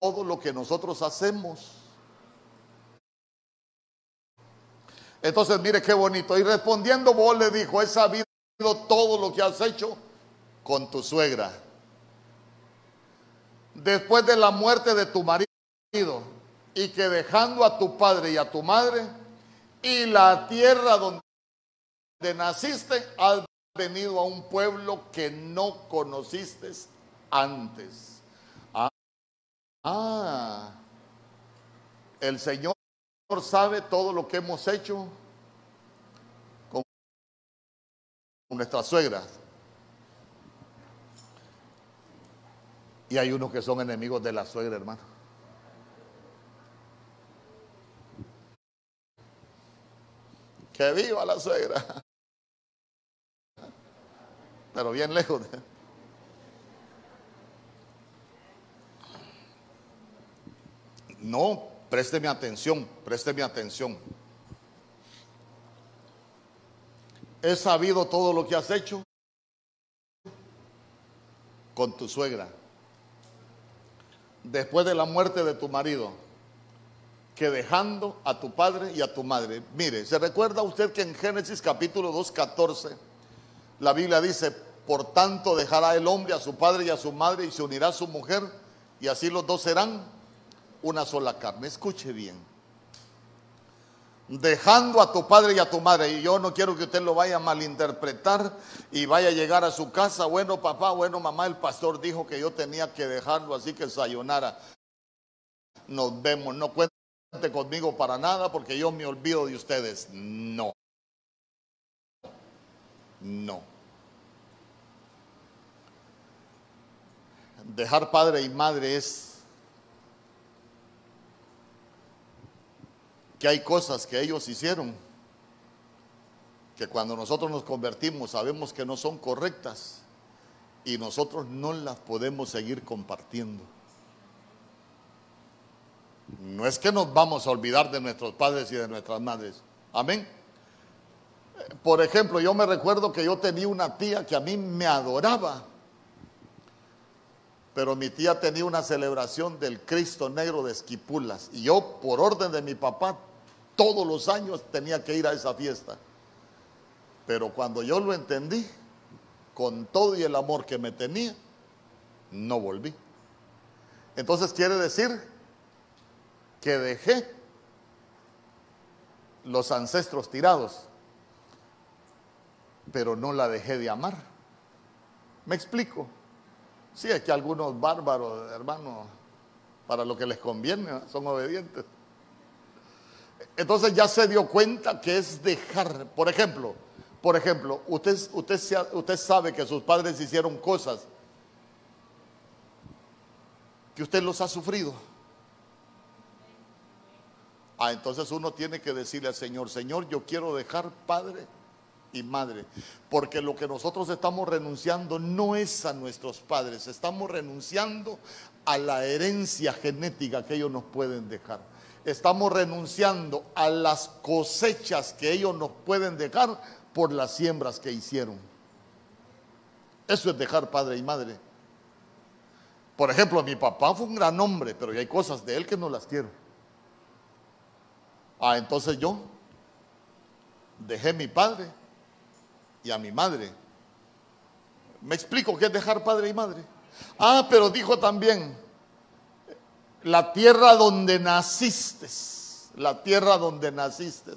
todo lo que nosotros hacemos. Entonces, mire qué bonito. Y respondiendo vos le dijo, he sabido todo lo que has hecho con tu suegra. Después de la muerte de tu marido y que dejando a tu padre y a tu madre y la tierra donde naciste, has venido a un pueblo que no conociste antes. Ah, ah, el Señor sabe todo lo que hemos hecho con nuestras suegras. Y hay unos que son enemigos de la suegra, hermano. Que viva la suegra. Pero bien lejos. No, présteme atención, présteme atención. He sabido todo lo que has hecho con tu suegra después de la muerte de tu marido que dejando a tu padre y a tu madre. Mire, ¿se recuerda usted que en Génesis capítulo 2, 14, la Biblia dice, por tanto dejará el hombre a su padre y a su madre y se unirá a su mujer y así los dos serán una sola carne. Escuche bien. Dejando a tu padre y a tu madre, y yo no quiero que usted lo vaya a malinterpretar y vaya a llegar a su casa, bueno papá, bueno mamá, el pastor dijo que yo tenía que dejarlo, así que sayonara. Nos vemos, no cuente conmigo para nada porque yo me olvido de ustedes. No. No. Dejar padre y madre es que hay cosas que ellos hicieron que cuando nosotros nos convertimos sabemos que no son correctas y nosotros no las podemos seguir compartiendo. No es que nos vamos a olvidar de nuestros padres y de nuestras madres. Amén. Por ejemplo, yo me recuerdo que yo tenía una tía que a mí me adoraba. Pero mi tía tenía una celebración del Cristo Negro de Esquipulas. Y yo, por orden de mi papá, todos los años tenía que ir a esa fiesta. Pero cuando yo lo entendí, con todo y el amor que me tenía, no volví. Entonces quiere decir que dejé los ancestros tirados, pero no la dejé de amar. ¿Me explico? Sí, es que algunos bárbaros, hermano, para lo que les conviene, son obedientes. Entonces ya se dio cuenta que es dejar, por ejemplo, por ejemplo, usted, usted, usted sabe que sus padres hicieron cosas que usted los ha sufrido. Ah, entonces uno tiene que decirle al Señor, Señor, yo quiero dejar padre y madre, porque lo que nosotros estamos renunciando no es a nuestros padres, estamos renunciando a la herencia genética que ellos nos pueden dejar. Estamos renunciando a las cosechas que ellos nos pueden dejar por las siembras que hicieron. Eso es dejar padre y madre. Por ejemplo, mi papá fue un gran hombre, pero hay cosas de él que no las quiero. Ah, entonces yo dejé a mi padre y a mi madre. ¿Me explico qué es dejar padre y madre? Ah, pero dijo también, la tierra donde naciste, la tierra donde naciste.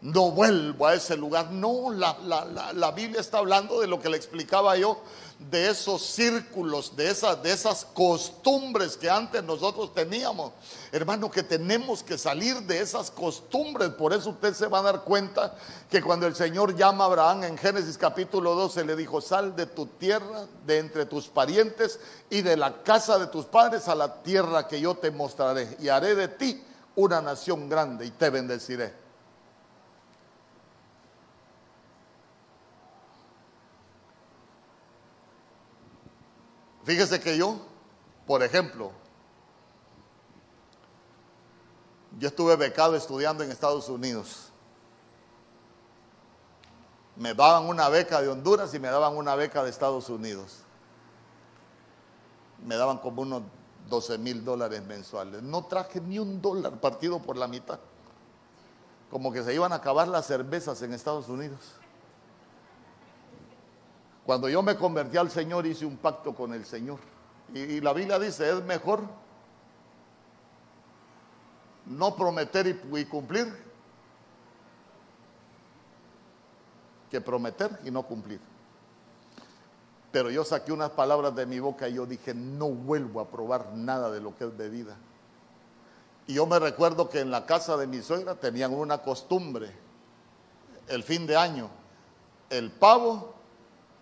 No vuelvo a ese lugar. No, la, la, la Biblia está hablando de lo que le explicaba yo de esos círculos, de esas, de esas costumbres que antes nosotros teníamos. Hermano, que tenemos que salir de esas costumbres. Por eso usted se va a dar cuenta que cuando el Señor llama a Abraham en Génesis capítulo 12, le dijo, sal de tu tierra, de entre tus parientes y de la casa de tus padres a la tierra que yo te mostraré. Y haré de ti una nación grande y te bendeciré. Fíjese que yo, por ejemplo, yo estuve becado estudiando en Estados Unidos. Me daban una beca de Honduras y me daban una beca de Estados Unidos. Me daban como unos 12 mil dólares mensuales. No traje ni un dólar partido por la mitad. Como que se iban a acabar las cervezas en Estados Unidos. Cuando yo me convertí al Señor hice un pacto con el Señor. Y, la Biblia dice, es mejor no prometer y, cumplir que prometer y no cumplir. Pero yo saqué unas palabras de mi boca y yo dije, no vuelvo a probar nada de lo que es bebida. Y yo me recuerdo que en la casa de mi suegra tenían una costumbre, el fin de año, el pavo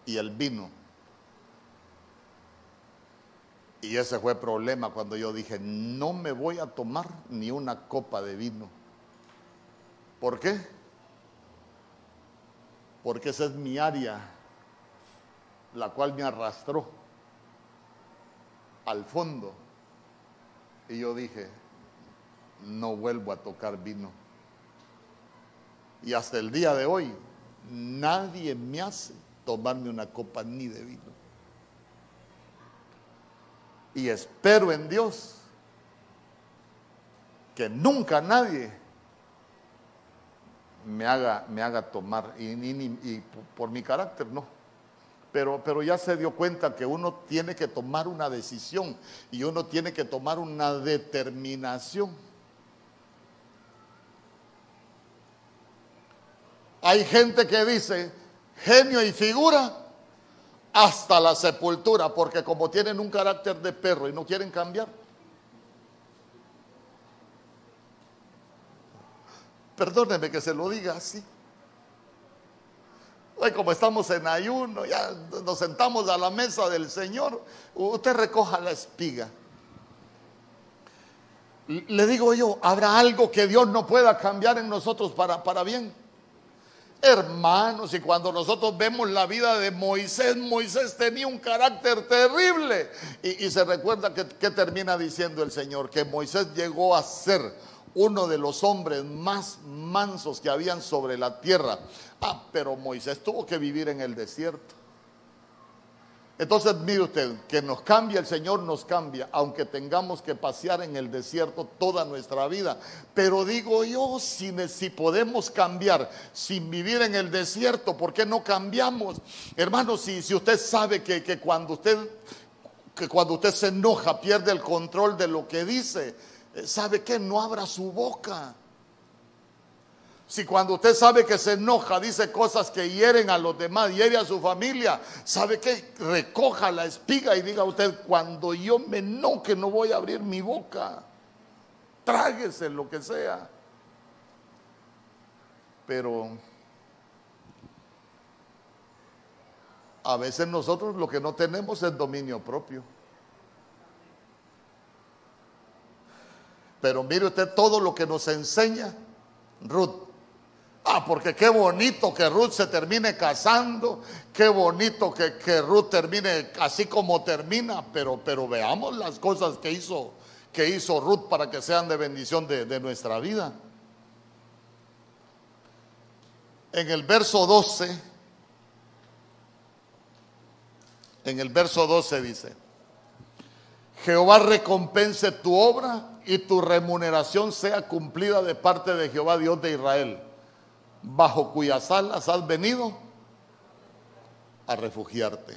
y el vino. Y ese fue el problema cuando yo dije, no me voy a tomar ni una copa de vino. ¿Por qué? Porque esa es mi área, la cual me arrastró al fondo. Y yo dije, no vuelvo a tocar vino. Y hasta el día de hoy, nadie me hace tomarme una copa ni de vino. Y espero en Dios que nunca nadie me haga, me haga tomar, y, y por mi carácter no. Pero, pero, ya se dio cuenta que uno tiene que tomar una decisión y uno tiene que tomar una determinación. Hay gente que dice genio y figura hasta la sepultura, porque como tienen un carácter de perro y no quieren cambiar. Perdóneme que se lo diga así. Hoy como estamos en ayuno, ya nos sentamos a la mesa del Señor, usted recoja la espiga. Le digo yo, ¿habrá algo que Dios no pueda cambiar en nosotros para, para bien? Hermanos, y cuando nosotros vemos la vida de Moisés, Moisés tenía un carácter terrible. Y, se recuerda que, que termina diciendo el Señor, que Moisés llegó a ser uno de los hombres más mansos que habían sobre la tierra. Ah, pero Moisés tuvo que vivir en el desierto. Entonces, mire usted, que nos cambia el Señor, nos cambia, aunque tengamos que pasear en el desierto toda nuestra vida. Pero digo yo, si, podemos cambiar sin vivir en el desierto, ¿por qué no cambiamos? Hermano, si, si usted sabe que, que, cuando usted, que cuando usted se enoja, pierde el control de lo que dice, eh, ¿sabe que No abra su boca. Si cuando usted sabe que se enoja, dice cosas que hieren a los demás, hiere a su familia, ¿sabe qué? Recoja la espiga y diga usted, cuando yo me enoje no voy a abrir mi boca. Tráguese lo que sea. Pero a veces nosotros lo que no tenemos es dominio propio. Pero mire usted todo lo que nos enseña Ruth. Ah, porque qué bonito que Ruth se termine casando, qué bonito que, que Ruth termine así como termina, pero, pero veamos las cosas que hizo, que hizo Ruth para que sean de bendición de, de nuestra vida. En el verso 12, en el verso 12 dice, Jehová recompense tu obra y tu remuneración sea cumplida de parte de Jehová Dios de Israel bajo cuyas alas has venido a refugiarte.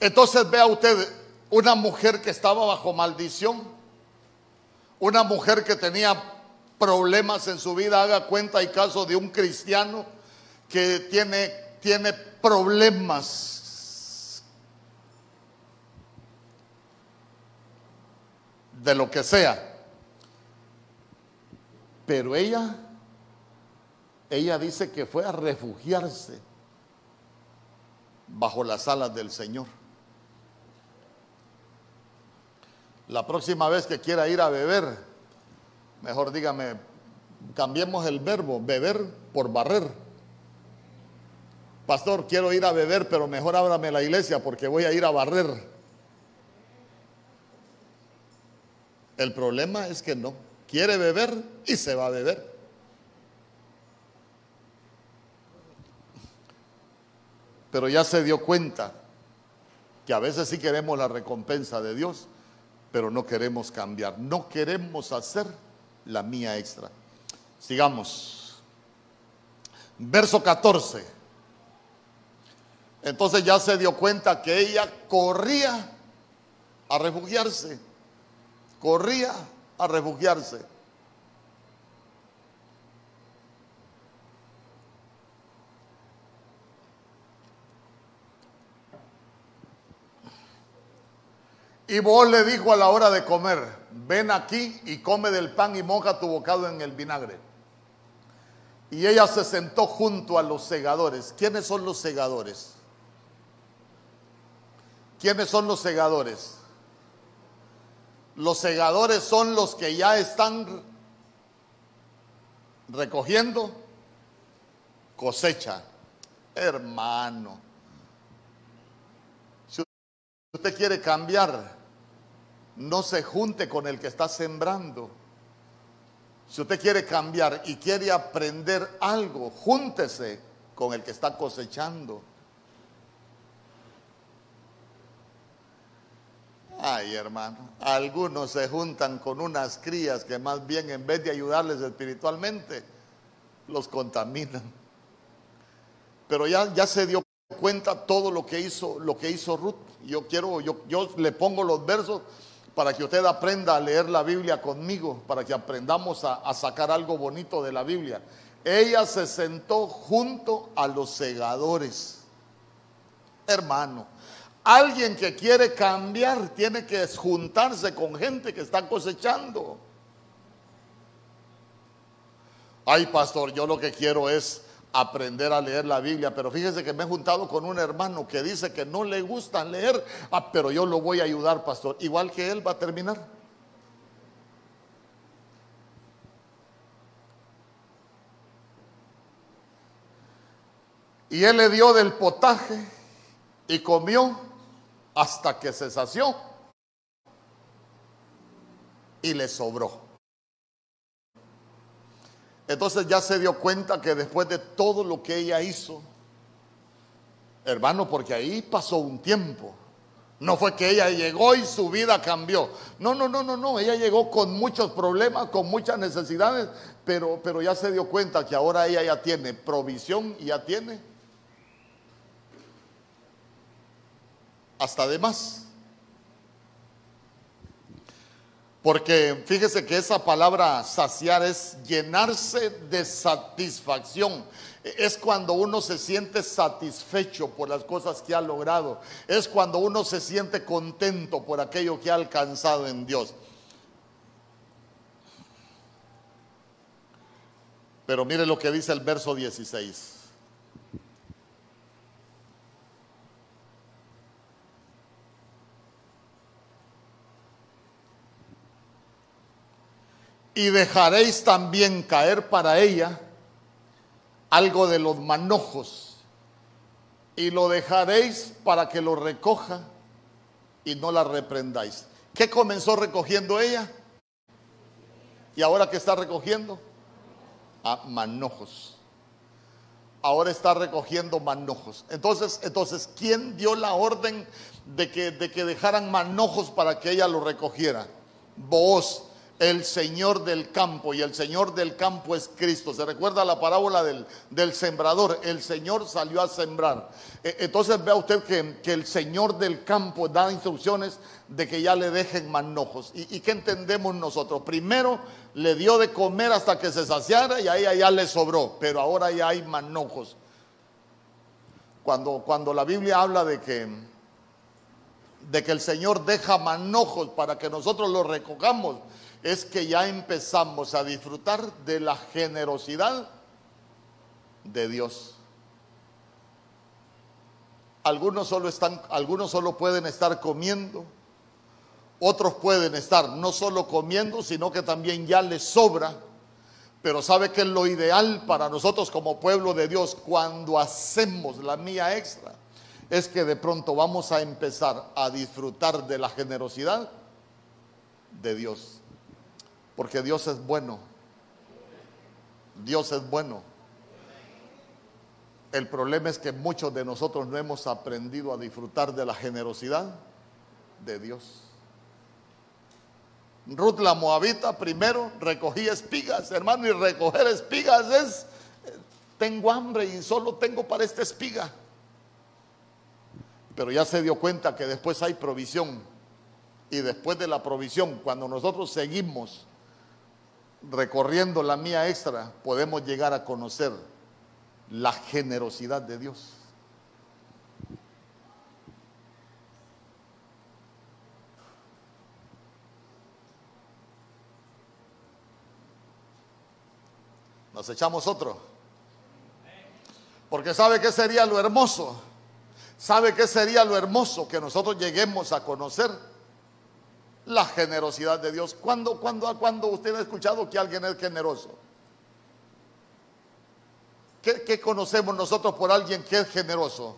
Entonces vea usted una mujer que estaba bajo maldición, una mujer que tenía problemas en su vida, haga cuenta y caso de un cristiano que tiene, tiene problemas de lo que sea. Pero ella, ella dice que fue a refugiarse bajo las alas del Señor. La próxima vez que quiera ir a beber, mejor dígame, cambiemos el verbo, beber por barrer. Pastor, quiero ir a beber, pero mejor ábrame la iglesia porque voy a ir a barrer. El problema es que no quiere beber y se va a beber. Pero ya se dio cuenta que a veces sí queremos la recompensa de Dios, pero no queremos cambiar, no queremos hacer la mía extra. Sigamos. Verso 14. Entonces ya se dio cuenta que ella corría a refugiarse, corría a refugiarse. Y vos le dijo a la hora de comer, ven aquí y come del pan y moja tu bocado en el vinagre. Y ella se sentó junto a los segadores. ¿Quiénes son los segadores? ¿Quiénes son los segadores? Los segadores son los que ya están recogiendo cosecha. Hermano, si usted quiere cambiar, no se junte con el que está sembrando. Si usted quiere cambiar y quiere aprender algo, júntese con el que está cosechando. Ay, hermano, algunos se juntan con unas crías que más bien en vez de ayudarles espiritualmente, los contaminan. Pero ya, ya se dio cuenta todo lo que hizo, lo que hizo Ruth. Yo quiero, yo, yo le pongo los versos para que usted aprenda a leer la Biblia conmigo, para que aprendamos a, a sacar algo bonito de la Biblia. Ella se sentó junto a los segadores. Hermano, alguien que quiere cambiar tiene que juntarse con gente que está cosechando. Ay, pastor, yo lo que quiero es aprender a leer la Biblia, pero fíjese que me he juntado con un hermano que dice que no le gusta leer, ah, pero yo lo voy a ayudar, pastor. Igual que él va a terminar. Y él le dio del potaje y comió hasta que se sació y le sobró. Entonces ya se dio cuenta que después de todo lo que ella hizo, hermano, porque ahí pasó un tiempo. No fue que ella llegó y su vida cambió. No, no, no, no, no. Ella llegó con muchos problemas, con muchas necesidades, pero, pero ya se dio cuenta que ahora ella ya tiene provisión y ya tiene hasta de más. Porque fíjese que esa palabra saciar es llenarse de satisfacción. Es cuando uno se siente satisfecho por las cosas que ha logrado. Es cuando uno se siente contento por aquello que ha alcanzado en Dios. Pero mire lo que dice el verso 16. Y dejaréis también caer para ella algo de los manojos y lo dejaréis para que lo recoja y no la reprendáis. ¿Qué comenzó recogiendo ella? ¿Y ahora qué está recogiendo? A manojos. Ahora está recogiendo manojos. Entonces, entonces, ¿quién dio la orden de que, de que dejaran manojos para que ella lo recogiera? Vos el Señor del campo y el Señor del campo es Cristo. Se recuerda la parábola del, del sembrador. El Señor salió a sembrar. E, entonces vea usted que, el Señor del campo da instrucciones de que ya le dejen manojos. ¿Y, ¿Y qué entendemos nosotros? Primero le dio de comer hasta que se saciara y ahí ya le sobró, pero ahora ya hay manojos. Cuando, cuando la Biblia habla de que, de que el Señor deja manojos para que nosotros los recojamos, es que ya empezamos a disfrutar de la generosidad de Dios. Algunos solo están, algunos solo pueden estar comiendo, otros pueden estar no solo comiendo, sino que también ya les sobra. Pero sabe que lo ideal para nosotros como pueblo de Dios cuando hacemos la mía extra es que de pronto vamos a empezar a disfrutar de la generosidad de Dios. Porque Dios es bueno. Dios es bueno. El problema es que muchos de nosotros no hemos aprendido a disfrutar de la generosidad de Dios. Ruth la Moabita primero recogía espigas, hermano, y recoger espigas es, tengo hambre y solo tengo para esta espiga. Pero ya se dio cuenta que después hay provisión. Y después de la provisión, cuando nosotros seguimos recorriendo la mía extra, podemos llegar a conocer la generosidad de Dios. Nos echamos otro. Porque sabe que sería lo hermoso. Sabe que sería lo hermoso que nosotros lleguemos a conocer la generosidad de Dios. ¿Cuándo, cuando, cuando usted ha escuchado que alguien es generoso? ¿Qué, conocemos nosotros por alguien que es generoso?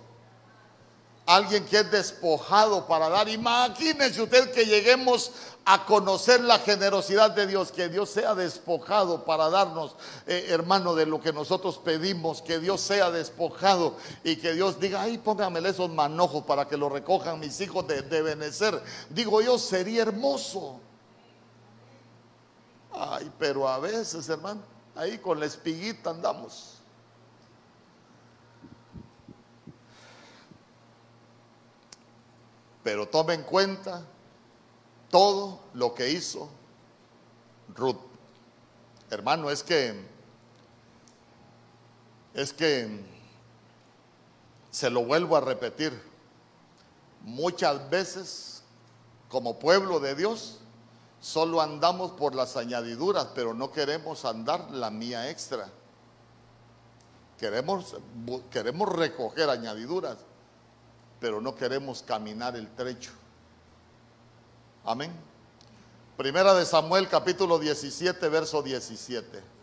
Alguien que es despojado para dar. Imagínese usted que lleguemos a conocer la generosidad de Dios, que Dios sea despojado para darnos, eh, hermano, de lo que nosotros pedimos, que Dios sea despojado y que Dios diga, ay, póngamele esos manojos para que lo recojan mis hijos de, de. Digo yo, sería hermoso. Ay, pero a veces, hermano, ahí con la espiguita andamos. Pero tome en cuenta todo lo que hizo Ruth. Hermano, es que es que se lo vuelvo a repetir. Muchas veces como pueblo de Dios solo andamos por las añadiduras, pero no queremos andar la mía extra. Queremos, queremos recoger añadiduras, pero no queremos caminar el trecho. Amén. Primera de Samuel capítulo 17, verso 17.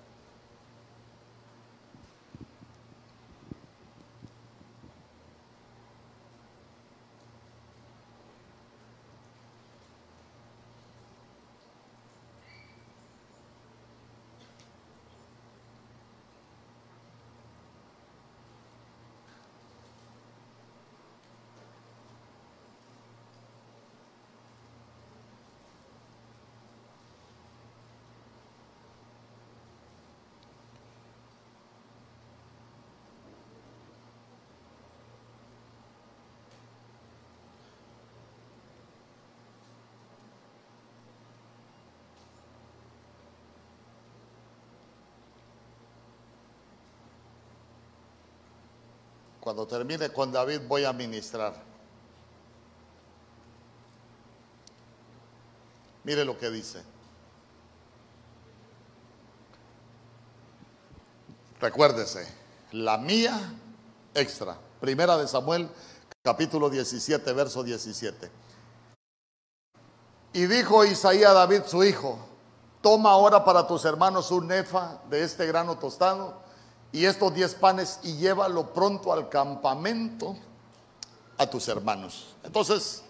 Cuando termine con David voy a ministrar. Mire lo que dice. Recuérdese, la mía extra. Primera de Samuel, capítulo 17, verso 17. Y dijo Isaías a David, su hijo, toma ahora para tus hermanos un nefa de este grano tostado y estos diez panes y llévalo pronto al campamento a tus hermanos. Entonces,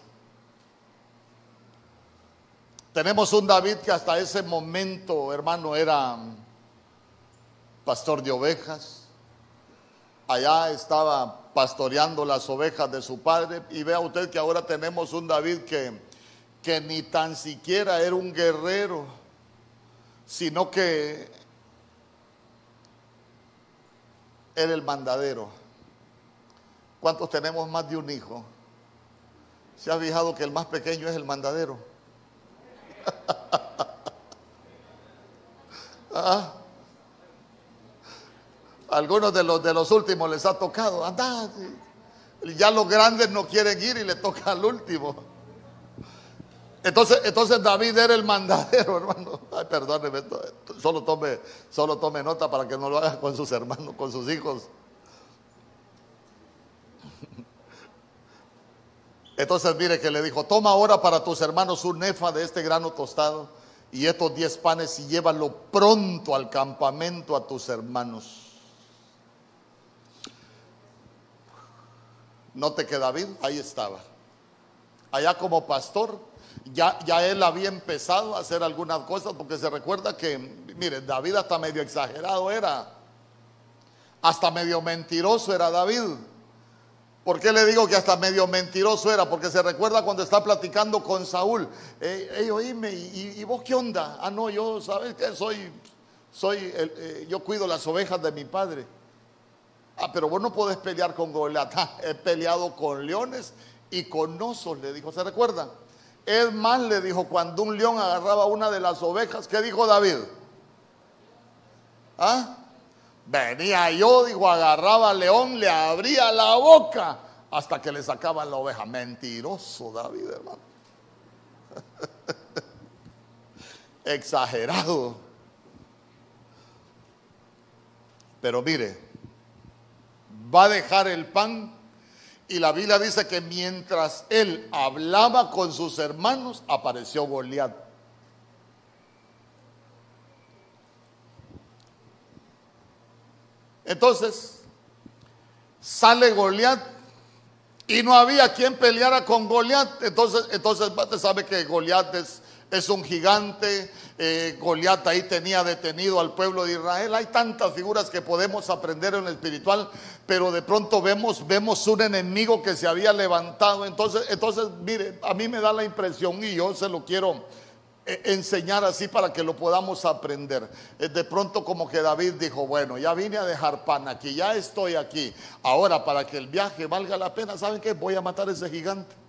tenemos un David que hasta ese momento, hermano, era pastor de ovejas. Allá estaba pastoreando las ovejas de su padre. Y vea usted que ahora tenemos un David que, que ni tan siquiera era un guerrero, sino que era el mandadero. ¿Cuántos tenemos más de un hijo? ¿Se ha fijado que el más pequeño es el mandadero? ¿Ah? Algunos de los, de los últimos les ha tocado. Anda, ya los grandes no quieren ir y le toca al último. Entonces, entonces David era el mandadero, hermano. Ay, perdóneme, solo tome, solo tome nota para que no lo haga con sus hermanos, con sus hijos. Entonces mire que le dijo, toma ahora para tus hermanos un nefa de este grano tostado y estos diez panes y llévalo pronto al campamento a tus hermanos. Note que David ahí estaba. Allá como pastor ya, él había empezado a hacer algunas cosas porque se recuerda que, mire, David hasta medio exagerado era, hasta medio mentiroso era David. ¿Por qué le digo que hasta medio mentiroso era? Porque se recuerda cuando está platicando con Saúl. Ey, oíme, ¿y, vos qué onda? Ah, no, yo, ¿sabes qué? Soy, soy, eh, yo cuido las ovejas de mi padre. Ah, pero vos no podés pelear con Goliat. He peleado con leones y con osos, le dijo. ¿Se recuerda? Es más, le dijo, cuando un león agarraba una de las ovejas, ¿qué dijo David? ¿Ah? Venía yo, dijo, agarraba al león, le abría la boca hasta que le sacaba la oveja. Mentiroso David, hermano. Exagerado. Pero mire, va a dejar el pan y la Biblia dice que mientras él hablaba con sus hermanos, apareció Goliat. Entonces, sale Goliat Y no había quien peleara con Goliat. Entonces, entonces sabe que Goliat es, es un gigante. Eh, Goliat ahí tenía detenido al pueblo de Israel. Hay tantas figuras que podemos aprender en el espiritual, pero de pronto vemos, vemos un enemigo que se había levantado. Entonces, entonces, mire, a mí me da la impresión y yo se lo quiero eh, enseñar así para que lo podamos aprender. Eh, de pronto como que David dijo, bueno, ya vine a dejar pan aquí, ya estoy aquí. Ahora para que el viaje valga la pena, ¿saben qué? Voy a matar a ese gigante.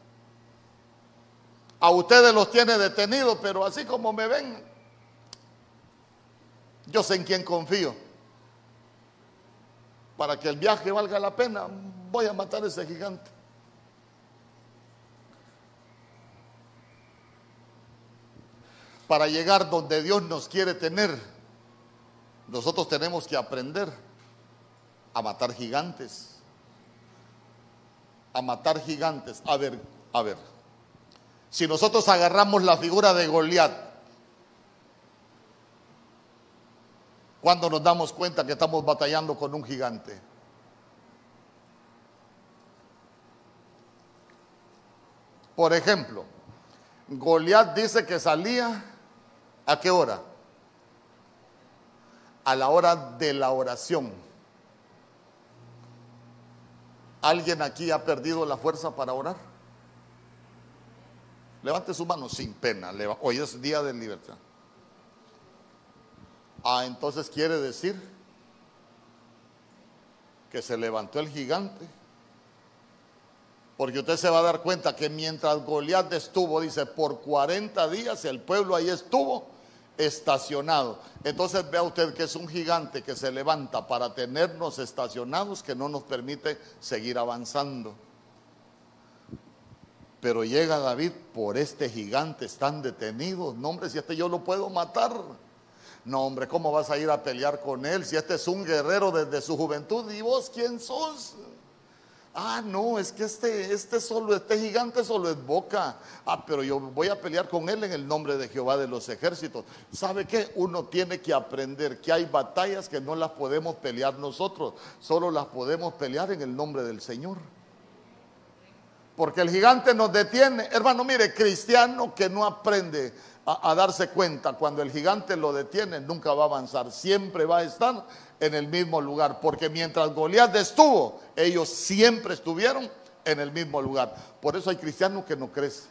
A ustedes los tiene detenidos, pero así como me ven, yo sé en quién confío. Para que el viaje valga la pena, voy a matar a ese gigante. Para llegar donde Dios nos quiere tener, nosotros tenemos que aprender a matar gigantes. A matar gigantes. A ver, a ver. Si nosotros agarramos la figura de Goliat, cuando nos damos cuenta que estamos batallando con un gigante. Por ejemplo, Goliat dice que salía a qué hora? A la hora de la oración. ¿Alguien aquí ha perdido la fuerza para orar? Levante su mano sin pena. Hoy es día de libertad. Ah, entonces quiere decir que se levantó el gigante. Porque usted se va a dar cuenta que mientras Goliat estuvo, dice, por 40 días el pueblo ahí estuvo estacionado. Entonces vea usted que es un gigante que se levanta para tenernos estacionados que no nos permite seguir avanzando. Pero llega David, por este gigante están detenidos. No, hombre, si este yo lo puedo matar. No, hombre, ¿cómo vas a ir a pelear con él si este es un guerrero desde su juventud? ¿Y vos quién sos? Ah, no, es que este, este solo, este gigante solo es boca. Ah, pero yo voy a pelear con él en el nombre de Jehová de los ejércitos. ¿Sabe qué? Uno tiene que aprender que hay batallas que no las podemos pelear nosotros, solo las podemos pelear en el nombre del Señor. Porque el gigante nos detiene. Hermano, mire, cristiano que no aprende a, darse cuenta cuando el gigante lo detiene, nunca va a avanzar, siempre va a estar en el mismo lugar, porque mientras Goliat estuvo, ellos siempre estuvieron en el mismo lugar. Por eso hay cristianos que no crecen.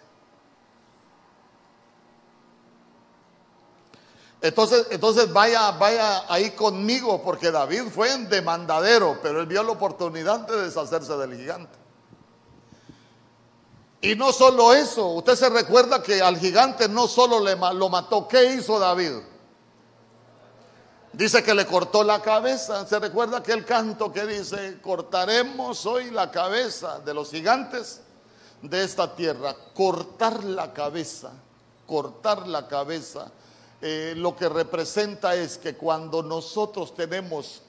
Entonces, entonces vaya, vaya ahí conmigo, porque David fue en demandadero, pero él vio la oportunidad de deshacerse del gigante. Y no solo eso, usted se recuerda que al gigante no solo le, lo mató, ¿qué hizo David? Dice que le cortó la cabeza. ¿Se recuerda aquel canto que dice, cortaremos hoy la cabeza de los gigantes de esta tierra? Cortar la cabeza, cortar la cabeza. Eh, lo que representa es que cuando nosotros tenemos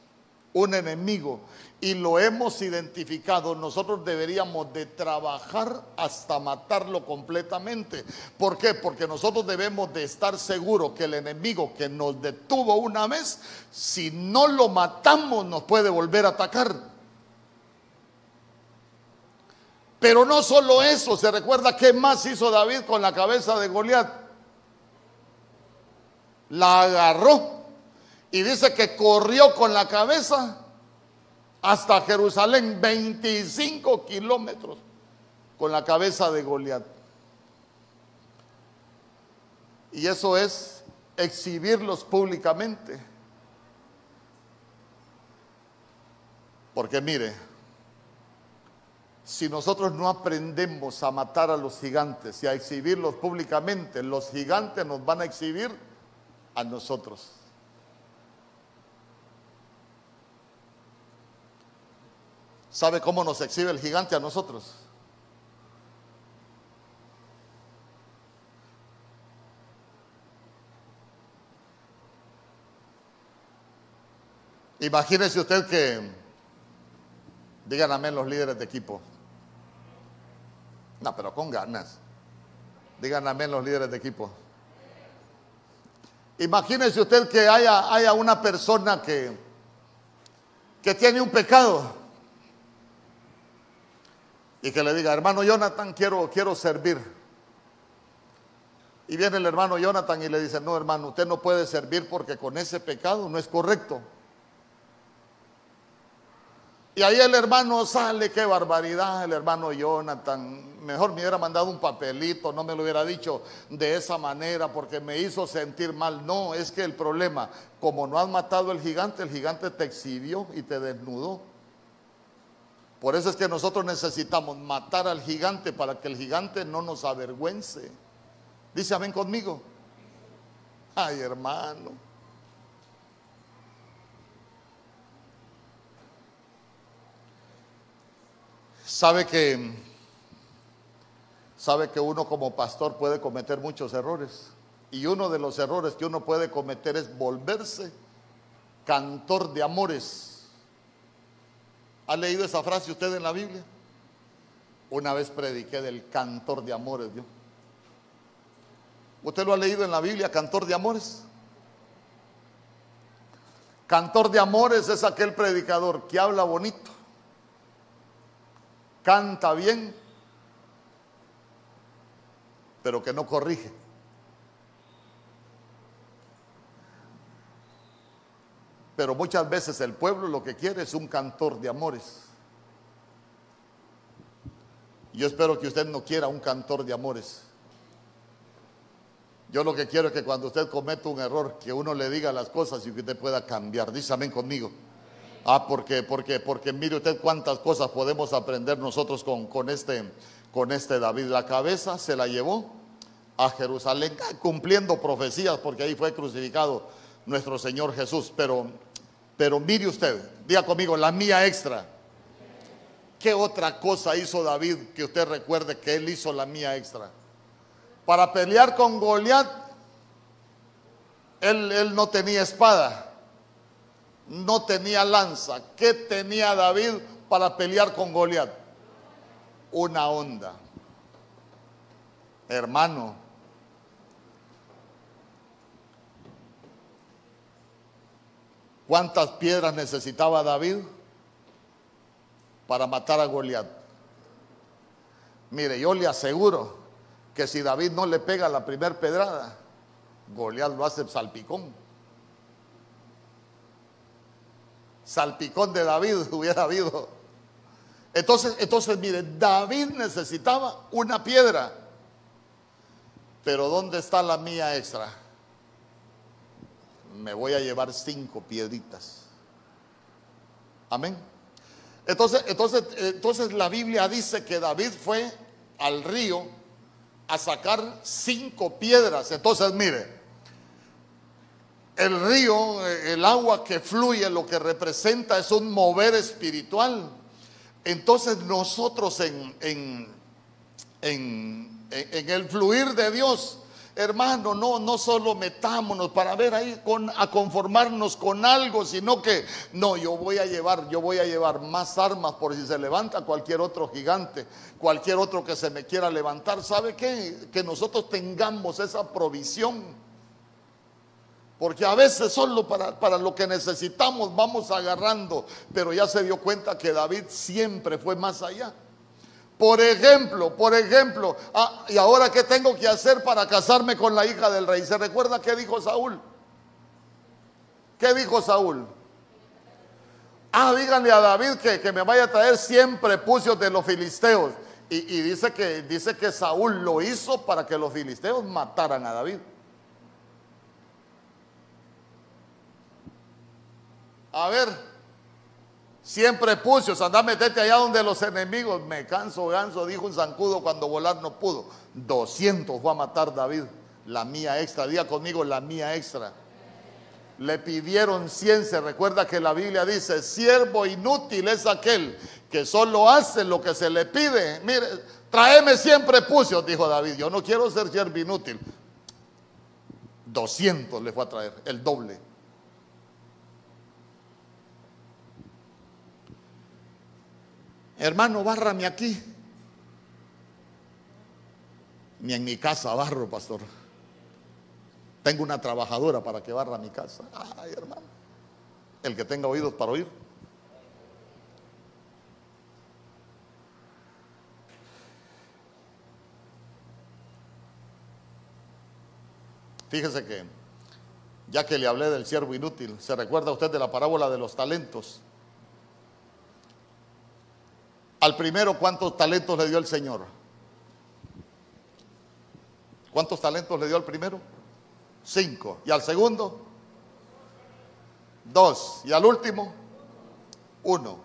un enemigo y lo hemos identificado, nosotros deberíamos de trabajar hasta matarlo completamente. ¿Por qué? Porque nosotros debemos de estar seguros que el enemigo que nos detuvo una vez, si no lo matamos, nos puede volver a atacar. Pero no solo eso, se recuerda qué más hizo David con la cabeza de Goliat. La agarró y dice que corrió con la cabeza hasta Jerusalén, 25 kilómetros con la cabeza de Goliat. Y eso es exhibirlos públicamente. Porque mire, si nosotros no aprendemos a matar a los gigantes y a exhibirlos públicamente, los gigantes nos van a exhibir a nosotros. ¿Sabe cómo nos exhibe el gigante a nosotros? Imagínese usted que, digan amén los líderes de equipo. No, pero con ganas. Digan amén los líderes de equipo. Imagínese usted que haya, haya una persona que, que tiene un pecado y que le diga, hermano Jonathan, quiero, quiero servir. Y viene el hermano Jonathan y le dice, no hermano, usted no puede servir porque con ese pecado no es correcto. Y ahí el hermano sale, qué barbaridad, el hermano Jonathan. Mejor me hubiera mandado un papelito, no me lo hubiera dicho de esa manera porque me hizo sentir mal. No, es que el problema, como no has matado el gigante, el gigante te exhibió y te desnudó. Por eso es que nosotros necesitamos matar al gigante para que el gigante no nos avergüence. Dice amén conmigo. Ay, hermano. Sabe que sabe que uno como pastor puede cometer muchos errores y uno de los errores que uno puede cometer es volverse cantor de amores. ¿Ha leído esa frase usted en la Biblia? Una vez prediqué del cantor de amores, Dios. ¿Usted lo ha leído en la Biblia, cantor de amores? Cantor de amores es aquel predicador que habla bonito, canta bien, pero que no corrige. Pero muchas veces el pueblo lo que quiere es un cantor de amores. Yo espero que usted no quiera un cantor de amores. Yo lo que quiero es que cuando usted cometa un error, que uno le diga las cosas y que usted pueda cambiar. Dice amén conmigo. Ah, porque, porque, porque mire usted cuántas cosas podemos aprender nosotros con, con, este, con este David. La cabeza se la llevó a Jerusalén, cumpliendo profecías, porque ahí fue crucificado nuestro Señor Jesús. Pero, pero mire usted, diga conmigo, la mía extra. ¿Qué otra cosa hizo David que usted recuerde que él hizo la mía extra? Para pelear con Goliat, él, no tenía espada no tenía lanza. ¿Qué tenía David para pelear con Goliat? Una onda. Hermano, ¿cuántas piedras necesitaba David para matar a Goliat? Mire, yo le aseguro que si David no le pega la primera pedrada, Goliat lo hace salpicón. salpicón de David hubiera habido. Entonces, entonces, mire, David necesitaba una piedra. Pero ¿dónde está la mía extra? Me voy a llevar cinco piedritas. Amén. Entonces, entonces, entonces la Biblia dice que David fue al río a sacar cinco piedras. Entonces, mire, el río, el agua que fluye, lo que representa es un mover espiritual. Entonces nosotros en, en, en, en el fluir de Dios, hermano, no, no solo metámonos para ver ahí a conformarnos con algo, sino que no, yo voy a llevar, yo voy a llevar más armas por si se levanta cualquier otro gigante, cualquier otro que se me quiera levantar. ¿Sabe qué? Que nosotros tengamos esa provisión porque a veces solo para, para, lo que necesitamos vamos agarrando, pero ya se dio cuenta que David siempre fue más allá. Por ejemplo, por ejemplo, ah, ¿y ahora qué tengo que hacer para casarme con la hija del rey? ¿Se recuerda qué dijo Saúl? ¿Qué dijo Saúl? Ah, díganle a David que, que me vaya a traer siempre pucios de los filisteos. Y, y dice, que, dice que Saúl lo hizo para que los filisteos mataran a David. A ver, siempre pucios, anda metete allá donde los enemigos. Me canso, ganso, dijo un zancudo cuando volar no pudo. 200 fue a matar David, la mía extra. Diga conmigo, la mía extra. Le pidieron 100, se recuerda que la Biblia dice, siervo inútil es aquel que solo hace lo que se le pide. Mire, tráeme siempre pucios, dijo David. Yo no quiero ser siervo inútil. 200 le fue a traer, el doble. hermano, bárrame aquí. Ni en mi casa barro, pastor. Tengo una trabajadora para que barra mi casa. Ay, hermano. El que tenga oídos para oír. Fíjese que, ya que le hablé del siervo inútil, ¿se recuerda usted de la parábola de los talentos? Al primero, ¿cuántos talentos le dio el Señor? ¿Cuántos talentos le dio al primero? Cinco. ¿Y al segundo? Dos. ¿Y al último? Uno.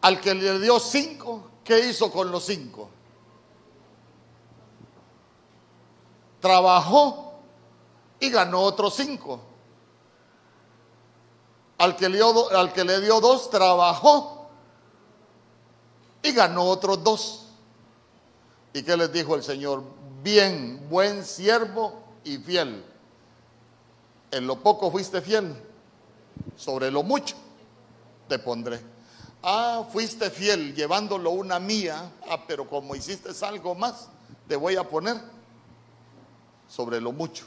Al que le dio cinco, ¿qué hizo con los cinco? Trabajó y ganó otros cinco. Al que, le dio, al que le dio dos, trabajó y ganó otros dos. ¿Y qué les dijo el Señor? Bien, buen siervo y fiel. En lo poco fuiste fiel, sobre lo mucho te pondré. Ah, fuiste fiel llevándolo una mía, ah, pero como hiciste algo más, te voy a poner sobre lo mucho.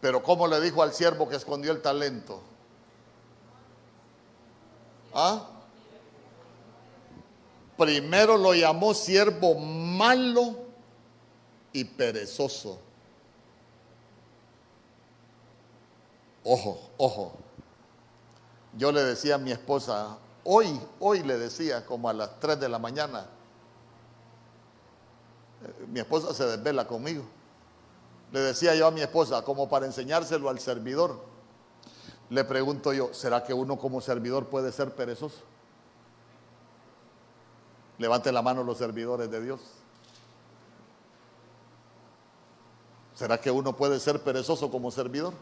Pero ¿cómo le dijo al siervo que escondió el talento? ¿Ah? Primero lo llamó siervo malo y perezoso. Ojo, ojo. Yo le decía a mi esposa, hoy, hoy le decía como a las 3 de la mañana, eh, mi esposa se desvela conmigo. Le decía yo a mi esposa, como para enseñárselo al servidor, le pregunto yo, ¿será que uno como servidor puede ser perezoso? Levante la mano los servidores de Dios. ¿Será que uno puede ser perezoso como servidor?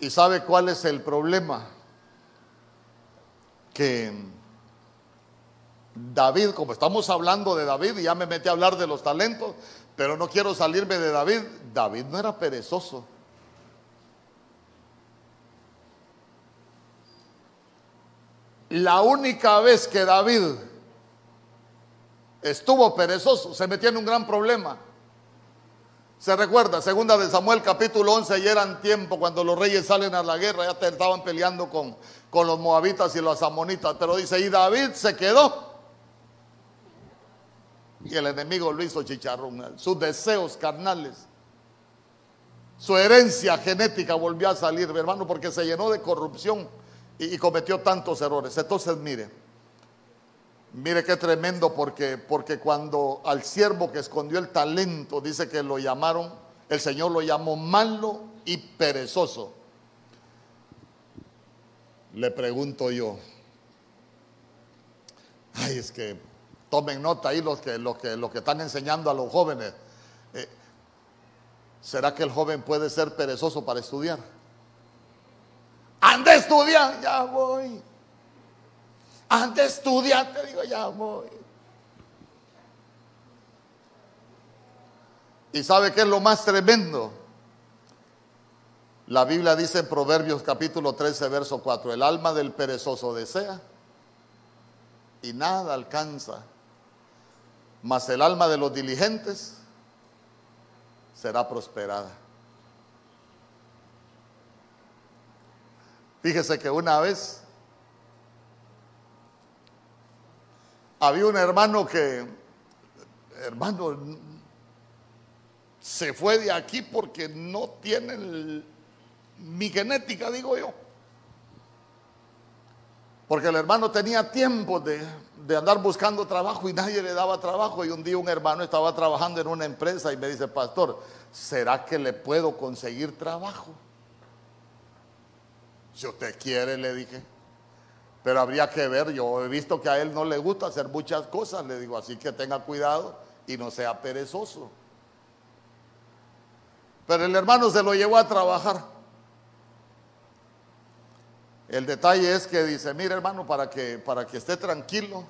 ¿Y sabe cuál es el problema? Que David, como estamos hablando de David, y ya me metí a hablar de los talentos, pero no quiero salirme de David. David no era perezoso. La única vez que David estuvo perezoso, se metió en un gran problema. Se recuerda, segunda de Samuel capítulo 11, y eran tiempo cuando los reyes salen a la guerra, ya estaban peleando con, con los moabitas y los amonitas, pero dice, y David se quedó. Y el enemigo lo hizo chicharrón, sus deseos carnales, su herencia genética volvió a salir, mi hermano, porque se llenó de corrupción y, cometió tantos errores. Entonces, mire, Mire qué tremendo porque, porque cuando al siervo que escondió el talento dice que lo llamaron, el Señor lo llamó malo y perezoso. Le pregunto yo, ay, es que tomen nota ahí los que, los que, los que están enseñando a los jóvenes. Eh, ¿Será que el joven puede ser perezoso para estudiar? Ande a estudiar, ya voy. Antes estudiar, te digo, ya voy. ¿Y sabe qué es lo más tremendo? La Biblia dice en Proverbios capítulo 13, verso 4, el alma del perezoso desea y nada alcanza, mas el alma de los diligentes será prosperada. Fíjese que una vez Había un hermano que, hermano, se fue de aquí porque no tiene mi genética, digo yo. Porque el hermano tenía tiempo de, de, andar buscando trabajo y nadie le daba trabajo. Y un día un hermano estaba trabajando en una empresa y me dice, pastor, ¿será que le puedo conseguir trabajo? Si usted quiere, le dije. Pero habría que ver, yo he visto que a él no le gusta hacer muchas cosas, le digo, así que tenga cuidado y no sea perezoso. Pero el hermano se lo llevó a trabajar. El detalle es que dice, mire hermano, para que, para que esté tranquilo,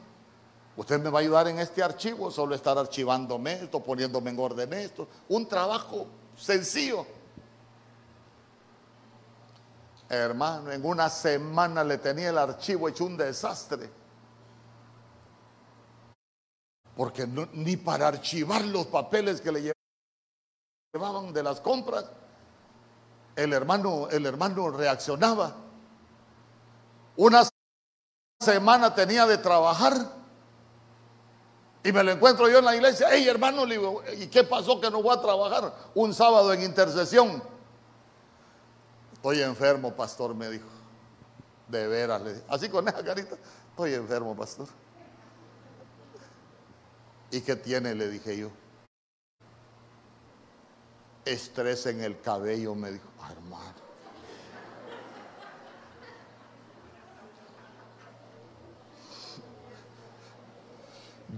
usted me va a ayudar en este archivo, solo estar archivándome esto, poniéndome en orden esto. Un trabajo sencillo. Hermano, en una semana le tenía el archivo hecho un desastre. Porque ni para archivar los papeles que le llevaban de las compras, el hermano, el hermano reaccionaba. Una semana tenía de trabajar. Y me lo encuentro yo en la iglesia. Hey, hermano, ¿y qué pasó que no voy a trabajar? Un sábado en intercesión. Estoy enfermo, pastor, me dijo. De veras, le dije. Así con esa carita. Estoy enfermo, pastor. ¿Y qué tiene? Le dije yo. Estrés en el cabello, me dijo. Ah, hermano.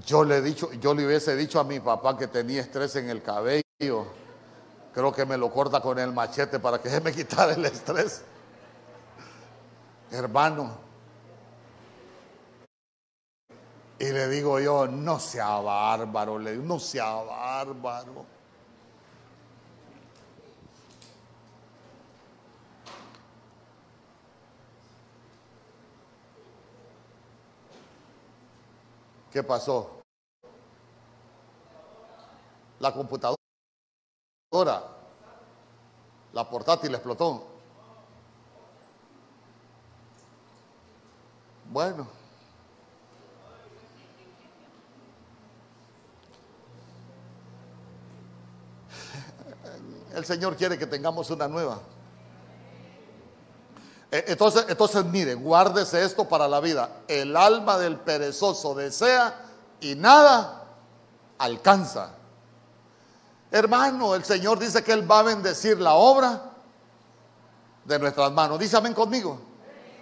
Yo le, he dicho, yo le hubiese dicho a mi papá que tenía estrés en el cabello. Creo que me lo corta con el machete para que se me quitara el estrés. Hermano. Y le digo yo, no sea bárbaro, le digo, no sea bárbaro. ¿Qué pasó? La computadora, la portátil explotó. Bueno. El Señor quiere que tengamos una nueva. Eh, entonces, entonces mire, guárdese esto para la vida. El alma del perezoso desea y nada alcanza. Hermano, el Señor dice que Él va a bendecir la obra de nuestras manos. Dice amén conmigo.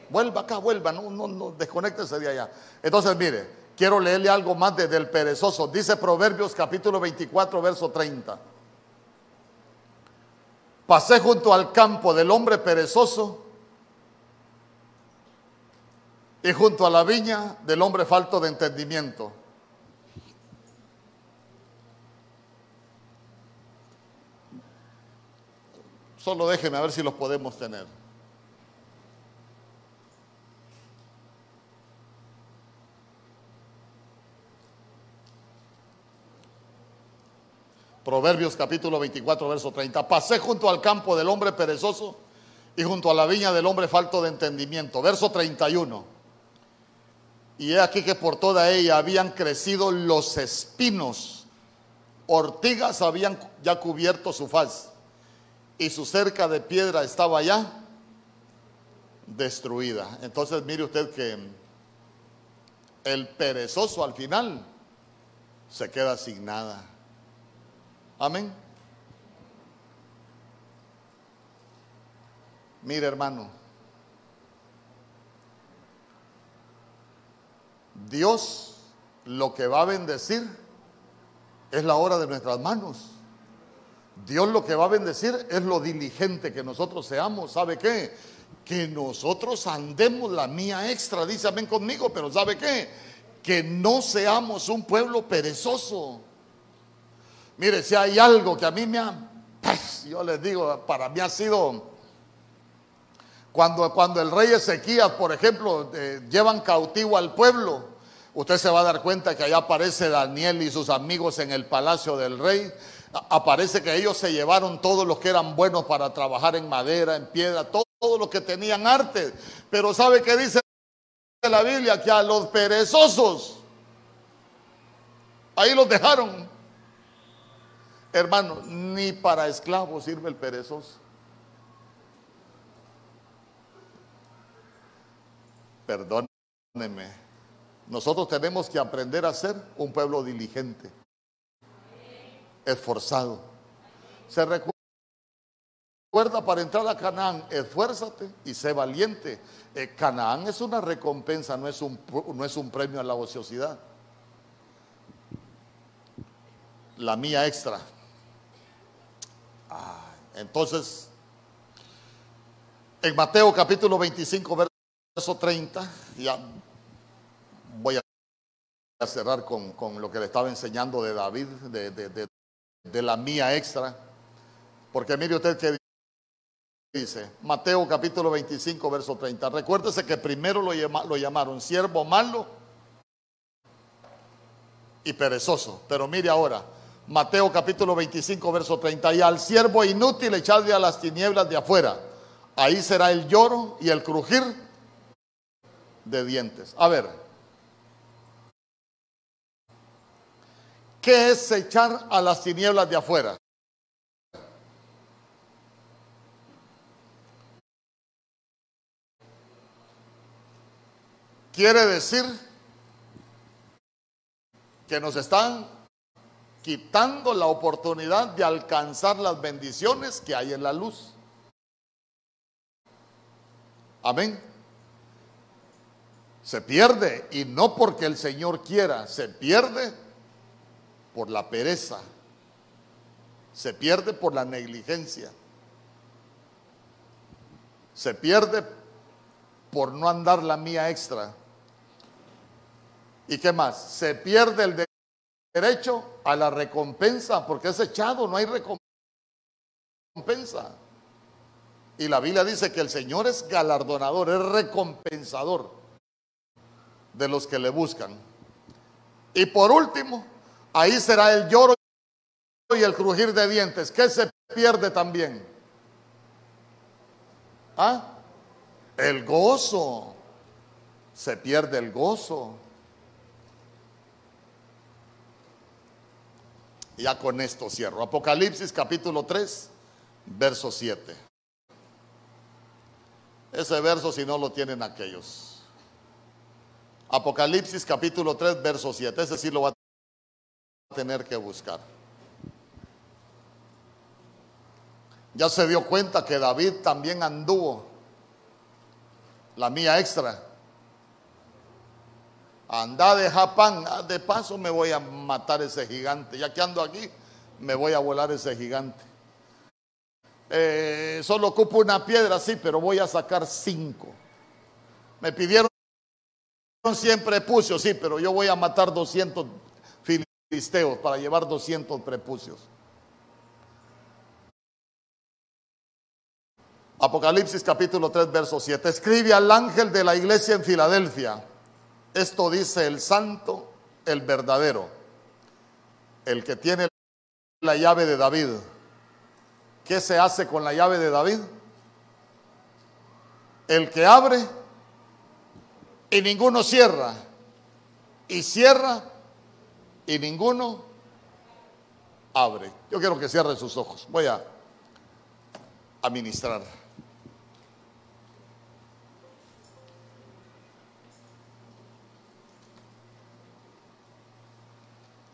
Vuelva acá, vuelva, no, no, no, desconéctese de allá. Entonces, mire, quiero leerle algo más desde el perezoso. Dice Proverbios capítulo 24, verso 30. Pasé junto al campo del hombre perezoso y junto a la viña del hombre falto de entendimiento. Solo déjeme a ver si los podemos tener. Proverbios capítulo 24, verso 30. Pasé junto al campo del hombre perezoso y junto a la viña del hombre falto de entendimiento. Verso 31. Y he aquí que por toda ella habían crecido los espinos, ortigas habían ya cubierto su faz, y su cerca de piedra estaba ya destruida. Entonces mire usted que el perezoso al final se queda sin nada. Amén. Mire hermano, Dios lo que va a bendecir es la obra de nuestras manos. Dios lo que va a bendecir es lo diligente que nosotros seamos. ¿Sabe qué? Que nosotros andemos la mía extra, dice amén conmigo, pero ¿sabe qué? Que no seamos un pueblo perezoso. Mire, si hay algo que a mí me ha, pues, yo les digo, para mí ha sido cuando, cuando el rey Ezequías, por ejemplo, eh, llevan cautivo al pueblo, usted se va a dar cuenta que allá aparece Daniel y sus amigos en el palacio del rey. Aparece que ellos se llevaron todos los que eran buenos para trabajar en madera, en piedra, todo los que tenían arte. Pero ¿sabe qué dice la Biblia? Que a los perezosos, ahí los dejaron. Hermano, ni para esclavos sirve el perezoso. Perdónenme. Nosotros tenemos que aprender a ser un pueblo diligente, esforzado. Se recuerda para entrar a Canaán, esfuérzate y sé valiente. Eh, Canaán es una recompensa, no es un, no es un premio a la ociosidad. La mía extra. Ah, entonces, en Mateo capítulo 25, verso verso 30, ya voy a cerrar con, lo que le estaba enseñando de David, de, la mía extra, porque mire usted que dice, Mateo capítulo 25, verso 30, recuérdese que primero lo, lo llamaron siervo malo y perezoso, pero mire ahora, Mateo capítulo 25, verso 30, y al siervo inútil echarle a las tinieblas de afuera, ahí será el lloro y el crujir de dientes. A ver, ¿qué es echar a las tinieblas de afuera? Quiere decir que nos están quitando la oportunidad de alcanzar las bendiciones que hay en la luz. Amén. Se pierde y no porque el Señor quiera, se pierde por la pereza, se pierde por la negligencia, se pierde por no andar la mía extra. ¿Y qué más? Se pierde el derecho a la recompensa porque es echado, no hay recompensa. Y la Biblia dice que el Señor es galardonador, es recompensador de los que le buscan. Y por último, ahí será el lloro y el crujir de dientes, que se pierde también. ¿Ah? El gozo. Se pierde el gozo. Ya con esto cierro. Apocalipsis capítulo 3, verso 7. Ese verso si no lo tienen aquellos. Apocalipsis capítulo 3, verso 7. Ese sí lo va a tener que buscar. Ya se dio cuenta que David también anduvo la mía extra Anda de Japán, ah, de paso me voy a matar ese gigante. Ya que ando aquí, me voy a volar ese gigante. Eh, solo ocupo una piedra, sí, pero voy a sacar cinco. Me pidieron siempre prepucios, sí, pero yo voy a matar 200 filisteos para llevar 200 prepucios. Apocalipsis capítulo 3, verso 7. Escribe al ángel de la iglesia en Filadelfia esto dice el santo, el verdadero, el que tiene la llave de David. ¿Qué se hace con la llave de David? El que abre y ninguno cierra. Y cierra y ninguno abre. Yo quiero que cierre sus ojos. Voy a administrar.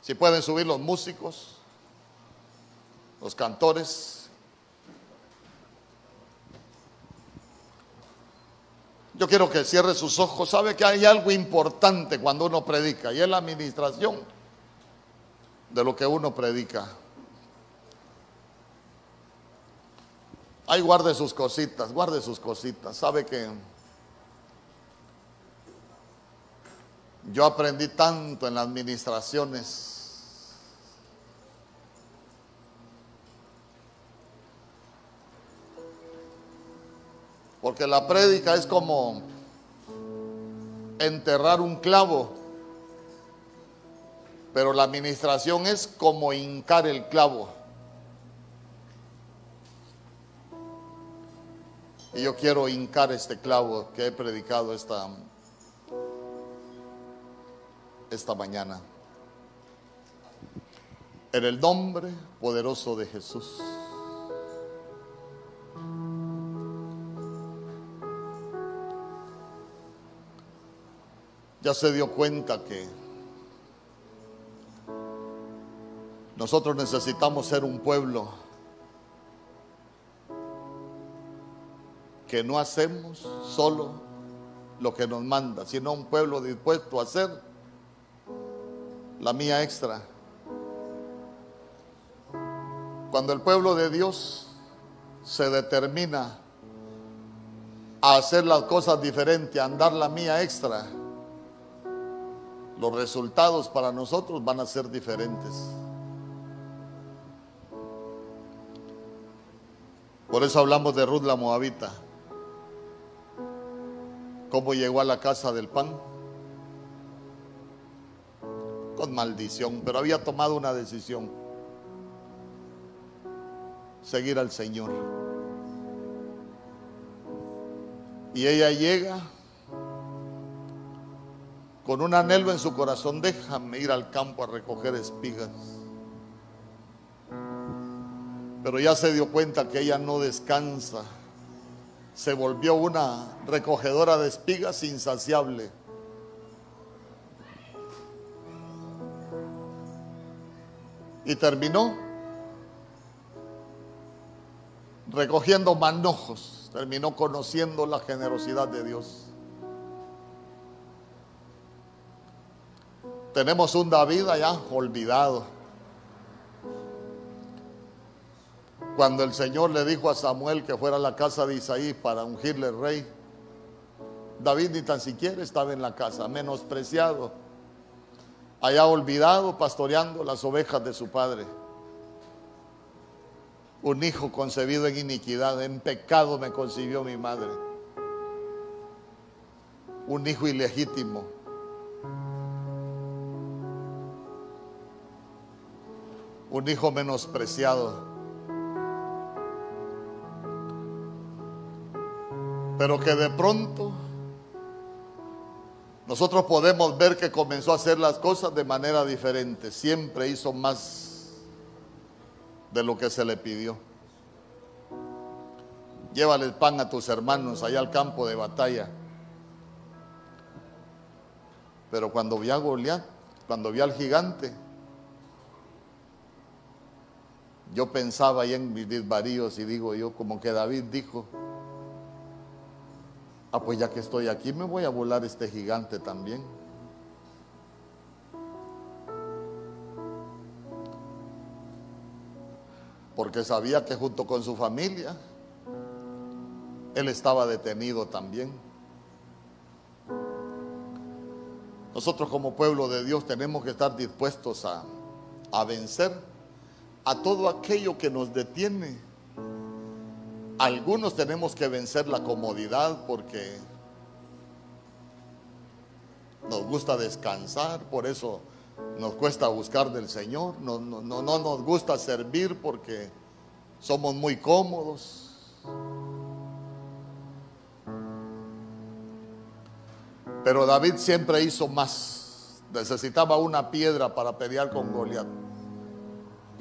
Si pueden subir los músicos, los cantores. Yo quiero que cierre sus ojos. Sabe que hay algo importante cuando uno predica y es la administración de lo que uno predica. Ahí guarde sus cositas, guarde sus cositas. Sabe que yo aprendí tanto en las administraciones Porque la prédica es como enterrar un clavo, pero la administración es como hincar el clavo. Y yo quiero hincar este clavo que he predicado esta, esta mañana. En el nombre poderoso de Jesús. Ya se dio cuenta que nosotros necesitamos ser un pueblo que no hacemos solo lo que nos manda, sino un pueblo dispuesto a hacer la mía extra. Cuando el pueblo de Dios se determina a hacer las cosas diferentes, a andar la mía extra, los resultados para nosotros van a ser diferentes. Por eso hablamos de Ruth la Moabita. ¿Cómo llegó a la casa del pan? Con maldición, pero había tomado una decisión. Seguir al Señor. Y ella llega con un anhelo en su corazón, déjame ir al campo a recoger espigas. Pero ya se dio cuenta que ella no descansa. Se volvió una recogedora de espigas insaciable. Y terminó recogiendo manojos. Terminó conociendo la generosidad de Dios. Tenemos un David allá olvidado. Cuando el Señor le dijo a Samuel que fuera a la casa de Isaí para ungirle rey, David ni tan siquiera estaba en la casa, menospreciado, allá olvidado, pastoreando las ovejas de su padre. Un hijo concebido en iniquidad, en pecado me concibió mi madre. Un hijo ilegítimo. Un hijo menospreciado. pero que de pronto nosotros podemos ver que comenzó a hacer las cosas de manera diferente. Siempre hizo más de lo que se le pidió. Llévale pan a tus hermanos allá al campo de batalla. Pero cuando vi a Goliat, cuando vi al gigante, yo pensaba ahí en mis desvaríos y digo yo, como que David dijo, Ah, pues ya que estoy aquí me voy a volar este gigante también. Porque sabía que junto con su familia, él estaba detenido también. Nosotros como pueblo de Dios tenemos que estar dispuestos a, a vencer a todo aquello que nos detiene algunos tenemos que vencer la comodidad porque nos gusta descansar, por eso nos cuesta buscar del Señor. No, no, no, nos gusta servir porque somos muy cómodos. Pero David siempre hizo más. Necesitaba una piedra para pelear con Goliat.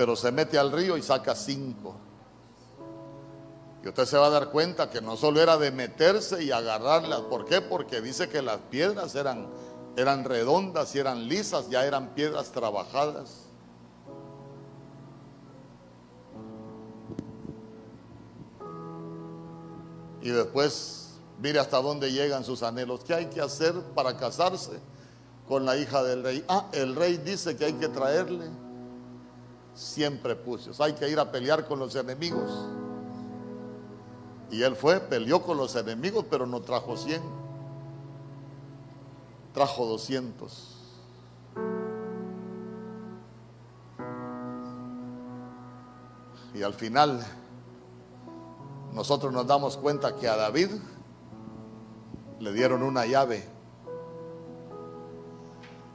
Pero se mete al río y saca cinco. Y usted se va a dar cuenta que no solo era de meterse y agarrarlas. ¿Por qué? Porque dice que las piedras eran, eran redondas y eran lisas, ya eran piedras trabajadas. Y después, mire hasta dónde llegan sus anhelos. ¿Qué hay que hacer para casarse con la hija del rey? Ah, el rey dice que hay que traerle siempre pucios. Hay que ir a pelear con los enemigos. Y él fue, peleó con los enemigos, pero no trajo 100. Trajo 200. Y al final nosotros nos damos cuenta que a David le dieron una llave.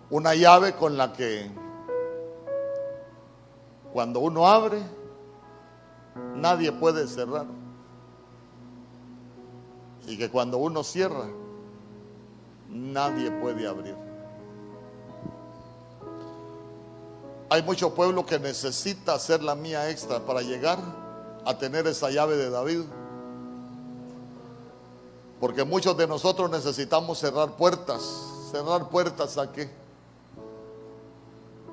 Una llave con la que cuando uno abre, nadie puede cerrar y que cuando uno cierra, nadie puede abrir. Hay mucho pueblo que necesita hacer la mía extra para llegar a tener esa llave de David. Porque muchos de nosotros necesitamos cerrar puertas. ¿Cerrar puertas a qué?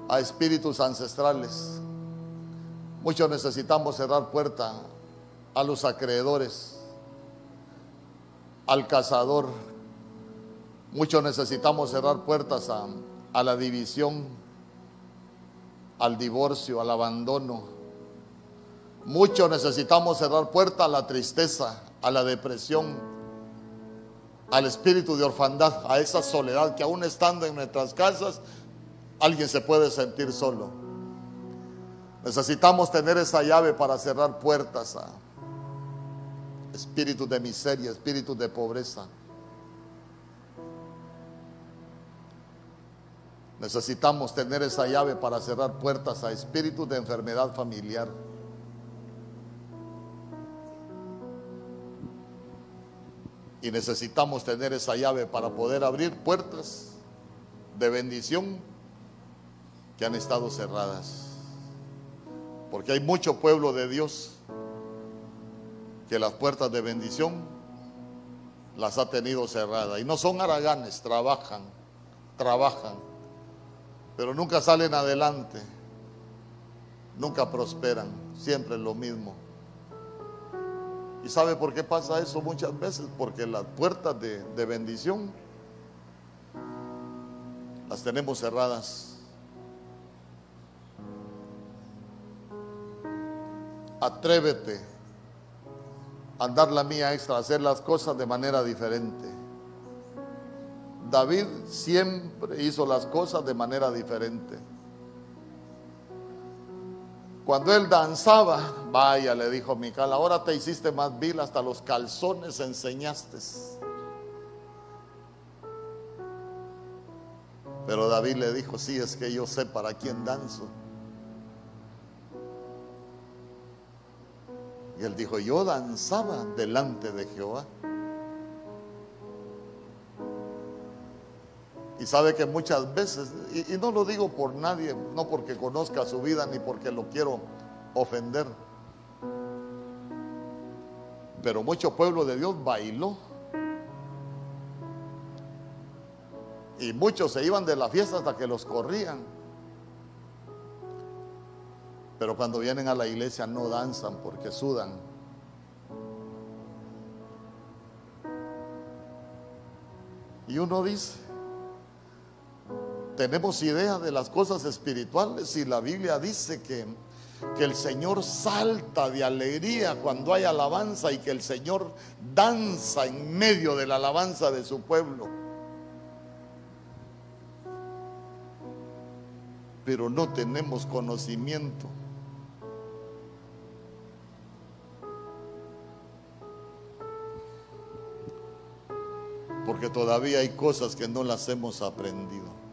A espíritus ancestrales. Muchos necesitamos cerrar puertas a los acreedores al cazador. Muchos necesitamos cerrar puertas a, a la división, al divorcio, al abandono. Muchos necesitamos cerrar puertas a la tristeza, a la depresión, al espíritu de orfandad, a esa soledad que aún estando en nuestras casas, alguien se puede sentir solo. Necesitamos tener esa llave para cerrar puertas a, espíritus de miseria, espíritus de pobreza. Necesitamos tener esa llave para cerrar puertas a espíritus de enfermedad familiar. Y necesitamos tener esa llave para poder abrir puertas de bendición que han estado cerradas. Porque hay mucho pueblo de Dios que las puertas de bendición las ha tenido cerradas. Y no son haraganes, trabajan, trabajan, pero nunca salen adelante, nunca prosperan, siempre es lo mismo. ¿Y sabe por qué pasa eso muchas veces? Porque las puertas de, de bendición las tenemos cerradas. Atrévete a dar la mía extra, a hacer las cosas de manera diferente. David siempre hizo las cosas de manera diferente. Cuando él danzaba, vaya, le dijo Mical, ahora te hiciste más vil, hasta los calzones enseñaste. Pero David le dijo, sí, es que yo sé para quién danzo. Él dijo, yo danzaba delante de Jehová. Y sabe que muchas veces, y, y, no lo digo por nadie, no porque conozca su vida ni porque lo quiero ofender, pero mucho pueblo de Dios bailó. Y muchos se iban de la fiesta hasta que los corrían. Pero cuando vienen a la iglesia no danzan porque sudan. Y uno dice, tenemos idea de las cosas espirituales y la Biblia dice que, que el Señor salta de alegría cuando hay alabanza y que el Señor danza en medio de la alabanza de su pueblo. Pero no tenemos conocimiento. Porque todavía hay cosas que no las hemos aprendido.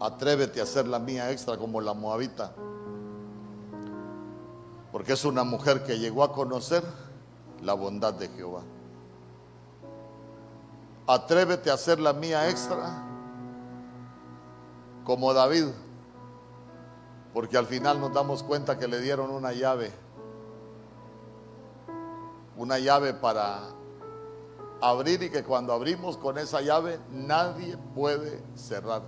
Atrévete a hacer la mía extra como la moabita. Porque es una mujer que llegó a conocer la bondad de Jehová. Atrévete a hacer la mía extra como David. Porque al final nos damos cuenta que le dieron una llave. Una llave para abrir y que cuando abrimos con esa llave nadie puede cerrar.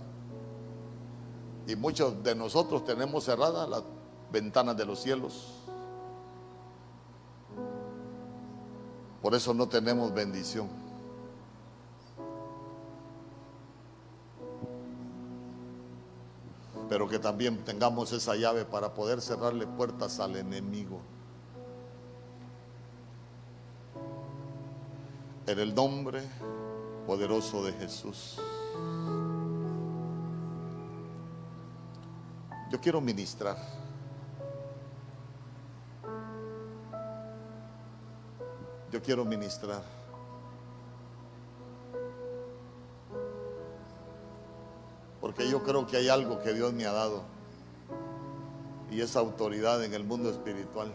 Y muchos de nosotros tenemos cerradas las ventanas de los cielos. Por eso no tenemos bendición. Pero que también tengamos esa llave para poder cerrarle puertas al enemigo. En el nombre poderoso de Jesús. Yo quiero ministrar. Yo quiero ministrar. Porque yo creo que hay algo que Dios me ha dado. Y esa autoridad en el mundo espiritual.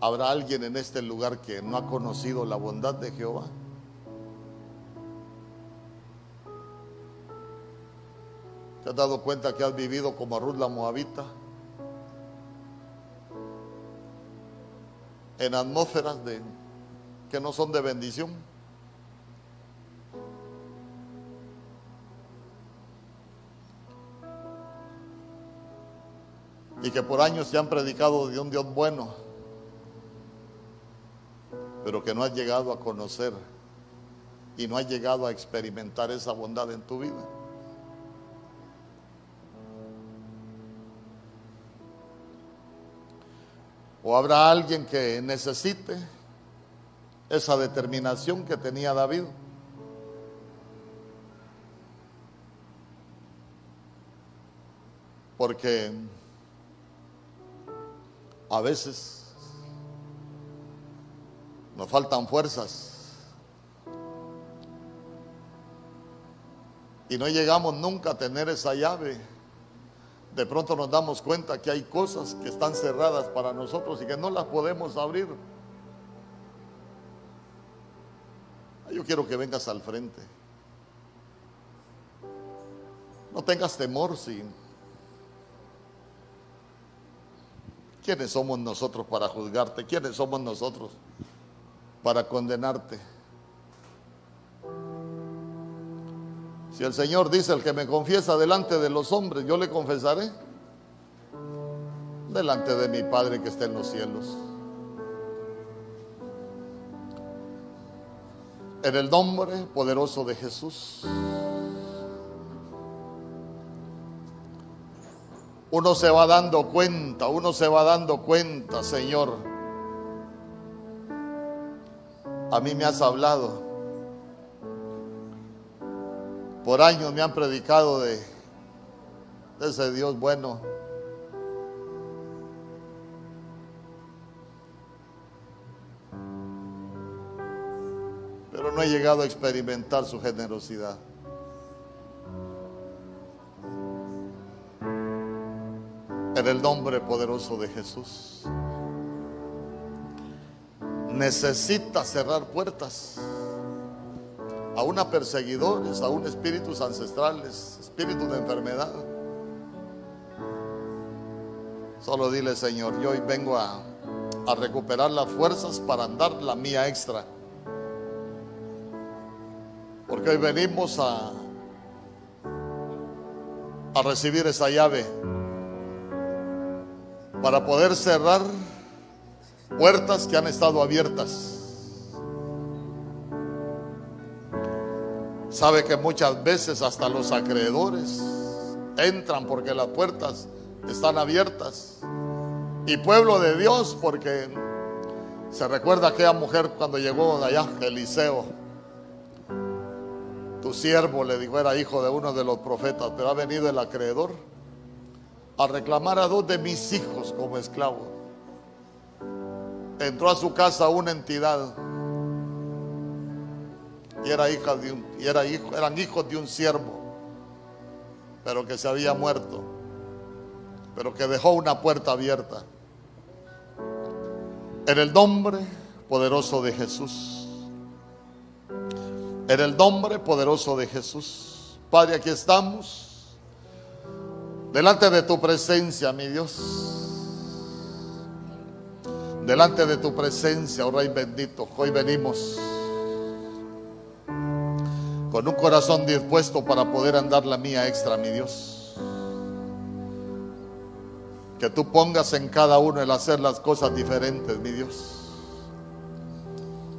¿Habrá alguien en este lugar que no ha conocido la bondad de Jehová? ¿Te has dado cuenta que has vivido como Ruth la Moabita? En atmósferas de, que no son de bendición. Y que por años se han predicado de un Dios bueno, pero que no has llegado a conocer y no has llegado a experimentar esa bondad en tu vida. O habrá alguien que necesite esa determinación que tenía David. Porque a veces nos faltan fuerzas y no llegamos nunca a tener esa llave de pronto nos damos cuenta que hay cosas que están cerradas para nosotros y que no las podemos abrir. Yo quiero que vengas al frente. No tengas temor si... ¿Quiénes somos nosotros para juzgarte? ¿Quiénes somos nosotros para condenarte? Si el Señor dice, el que me confiesa delante de los hombres, yo le confesaré delante de mi Padre que está en los cielos. En el nombre poderoso de Jesús. Uno se va dando cuenta, uno se va dando cuenta, Señor. A mí me has hablado por años me han predicado de, ese Dios bueno. Pero no he llegado a experimentar su generosidad. En el nombre poderoso de Jesús. Necesita cerrar puertas aún a perseguidores, aún espíritus ancestrales, espíritus de enfermedad. Solo dile, Señor, yo hoy vengo a, a recuperar las fuerzas para andar la mía extra. Porque hoy venimos a, a recibir esa llave para poder cerrar puertas que han estado abiertas. Sabe que muchas veces hasta los acreedores entran porque las puertas están abiertas. Y pueblo de Dios porque se recuerda aquella mujer cuando llegó de allá, Eliseo. Tu siervo le dijo, era hijo de uno de los profetas, pero ha venido el acreedor a reclamar a dos de mis hijos como esclavo. Entró a su casa una entidad y era hija de un, y era hijo, eran hijos de un siervo, pero que se había muerto, pero que dejó una puerta abierta. En el nombre poderoso de Jesús. En el nombre poderoso de Jesús. Padre, aquí estamos. Delante de tu presencia, mi Dios. Delante de tu presencia, oh Rey bendito, hoy venimos con un corazón dispuesto para poder andar la mía extra, mi Dios. Que tú pongas en cada uno el hacer las cosas diferentes, mi Dios.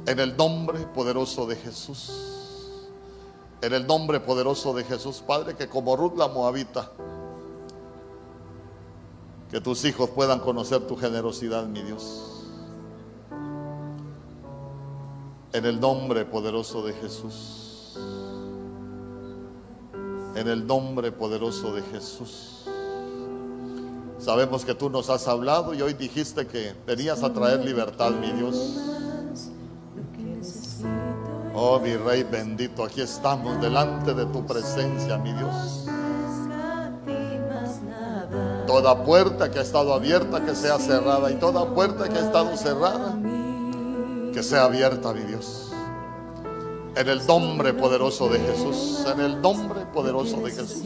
En el nombre poderoso de Jesús. En el nombre poderoso de Jesús, Padre, que como Ruth la Moabita, que tus hijos puedan conocer tu generosidad, mi Dios. En el nombre poderoso de Jesús en el nombre poderoso de Jesús. Sabemos que tú nos has hablado y hoy dijiste que venías a traer libertad, mi Dios. Oh, mi Rey bendito, aquí estamos delante de tu presencia, mi Dios. Toda puerta que ha estado abierta, que sea cerrada. Y toda puerta que ha estado cerrada, que sea abierta, mi Dios. En el nombre poderoso de Jesús. En el nombre poderoso de Jesús.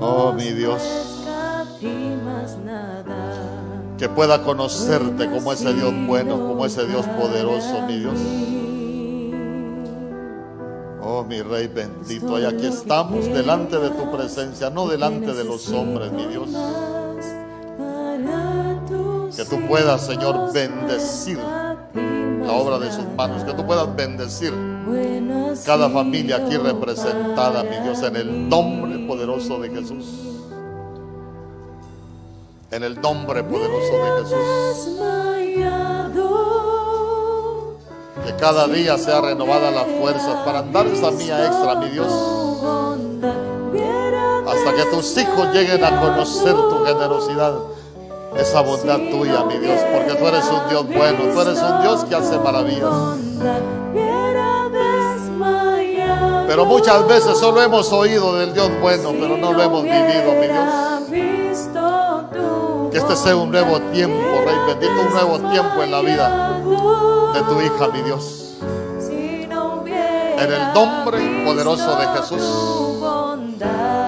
Oh, mi Dios. Que pueda conocerte como ese Dios bueno, como ese Dios poderoso, mi Dios. Oh, mi Rey bendito. Y aquí estamos delante de tu presencia, no delante de los hombres, mi Dios. Que tú puedas, Señor, bendecir la obra de sus manos, que tú puedas bendecir cada familia aquí representada, mi Dios, en el nombre poderoso de Jesús. En el nombre poderoso de Jesús. Que cada día sea renovada la fuerza para andar esa mía extra, mi Dios. Hasta que tus hijos lleguen a conocer tu generosidad esa bondad tuya, mi Dios, porque tú eres un Dios bueno, tú eres un Dios que hace maravillas. Pero muchas veces solo hemos oído del Dios bueno, pero no lo hemos vivido, mi Dios. Que este sea un nuevo tiempo, Rey bendito, un nuevo tiempo en la vida de tu hija, mi Dios. En el nombre poderoso de Jesús.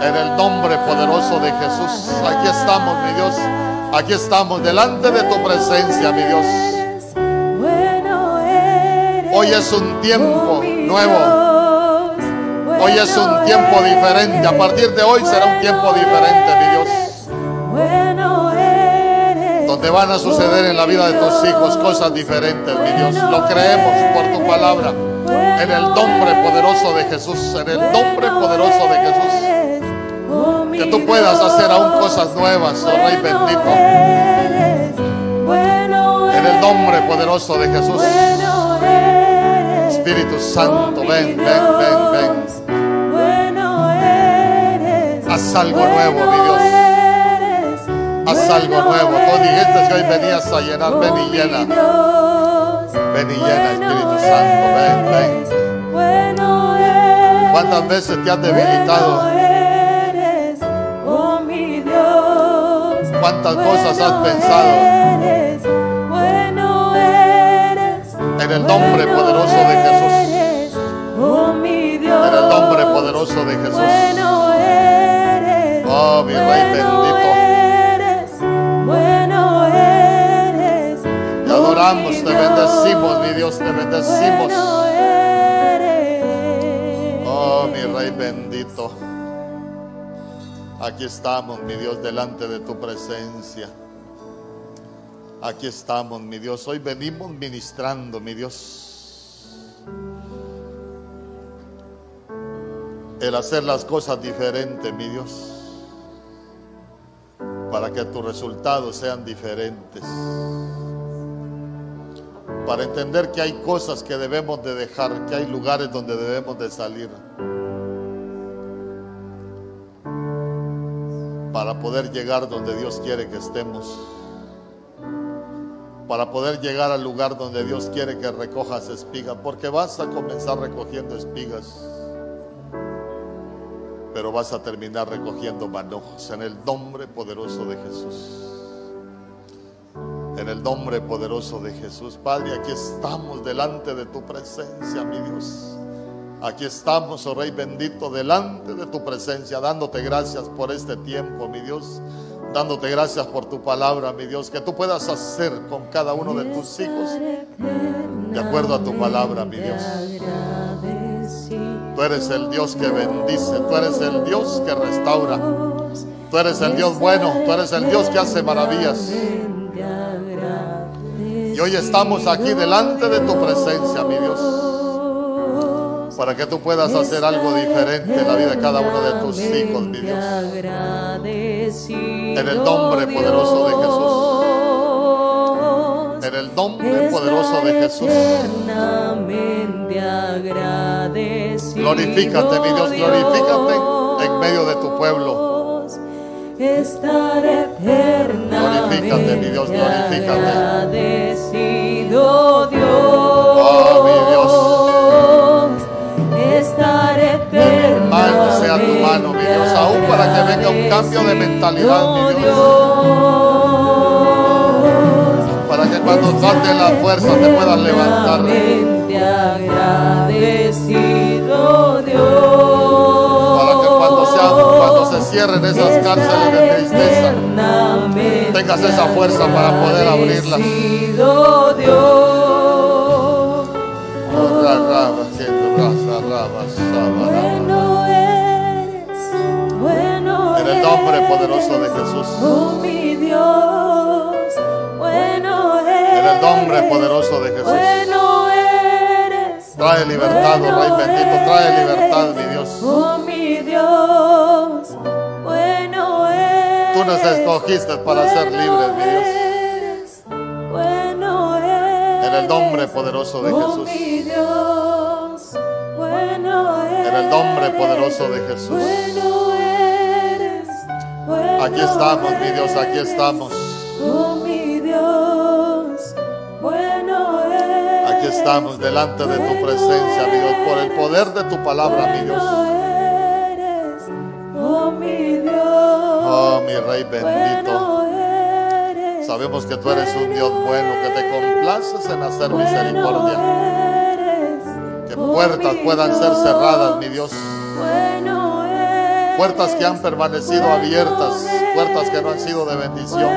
En el nombre poderoso de Jesús. Aquí estamos, mi Dios. Aquí estamos delante de tu presencia, mi Dios. Hoy es un tiempo nuevo. Hoy es un tiempo diferente. A partir de hoy será un tiempo diferente, mi Dios. Donde van a suceder en la vida de tus hijos cosas diferentes, mi Dios. Lo creemos por tu palabra. En el nombre poderoso de Jesús. En el nombre poderoso de Jesús. Que tú puedas hacer aún cosas nuevas, oh Rey bendito. En el nombre poderoso de Jesús. Espíritu Santo, ven, ven, ven, ven. Haz algo nuevo, mi Dios. Haz algo nuevo. Tú dijiste que hoy venías a llenar. Ven y llena. Ven y llena, Espíritu Santo. Ven, ven. ¿Cuántas veces te has debilitado? Cuántas cosas has pensado. En el nombre poderoso de Jesús. En el nombre poderoso de Jesús. Oh, mi Rey bendito. Te adoramos, te bendecimos, mi Dios, te bendecimos. Oh, mi Rey bendito. Aquí estamos, mi Dios, delante de tu presencia. Aquí estamos, mi Dios. Hoy venimos ministrando, mi Dios. El hacer las cosas diferentes, mi Dios. Para que tus resultados sean diferentes. Para entender que hay cosas que debemos de dejar, que hay lugares donde debemos de salir. Para poder llegar donde Dios quiere que estemos. Para poder llegar al lugar donde Dios quiere que recojas espigas. Porque vas a comenzar recogiendo espigas. Pero vas a terminar recogiendo manojos. En el nombre poderoso de Jesús. En el nombre poderoso de Jesús. Padre, aquí estamos delante de tu presencia, mi Dios. Aquí estamos, oh Rey bendito, delante de tu presencia, dándote gracias por este tiempo, mi Dios. Dándote gracias por tu palabra, mi Dios, que tú puedas hacer con cada uno de tus hijos de acuerdo a tu palabra, mi Dios. Tú eres el Dios que bendice, tú eres el Dios que restaura, tú eres el Dios bueno, tú eres el Dios que hace maravillas. Y hoy estamos aquí delante de tu presencia, mi Dios para que tú puedas hacer algo diferente en la vida de cada uno de tus hijos, mi Dios. En el nombre poderoso de Jesús. En el nombre poderoso de Jesús. Glorifícate, mi Dios, glorifícate en medio de tu pueblo. Glorifícate, mi Dios, glorifícate. Oh, para que venga un cambio de mentalidad, mi Dios. Para que cuando falte la fuerza te puedas levantar. Para que cuando, sea, cuando se cierren esas cárceles de tristeza, tengas esa fuerza para poder abrirlas. En nombre poderoso de Jesús. bueno En el nombre poderoso de Jesús. Bueno eres. Trae libertad, oh Rey bendito. Trae libertad, mi Dios. Eres. Tú nos escogiste para ser libres, mi Dios. Eres. En el nombre poderoso de Jesús. eres. En el nombre poderoso de Jesús. Aquí estamos, mi Dios, aquí estamos. Oh mi Dios, bueno eres. Aquí estamos delante de tu presencia, mi Dios, por el poder de tu palabra, mi Dios. oh mi Dios. Oh, mi Rey bendito. Sabemos que tú eres un Dios bueno, que te complaces en hacer misericordia. Que oh puertas puedan ser cerradas, mi Dios. Puertas que han permanecido abiertas, puertas que no han sido de bendición.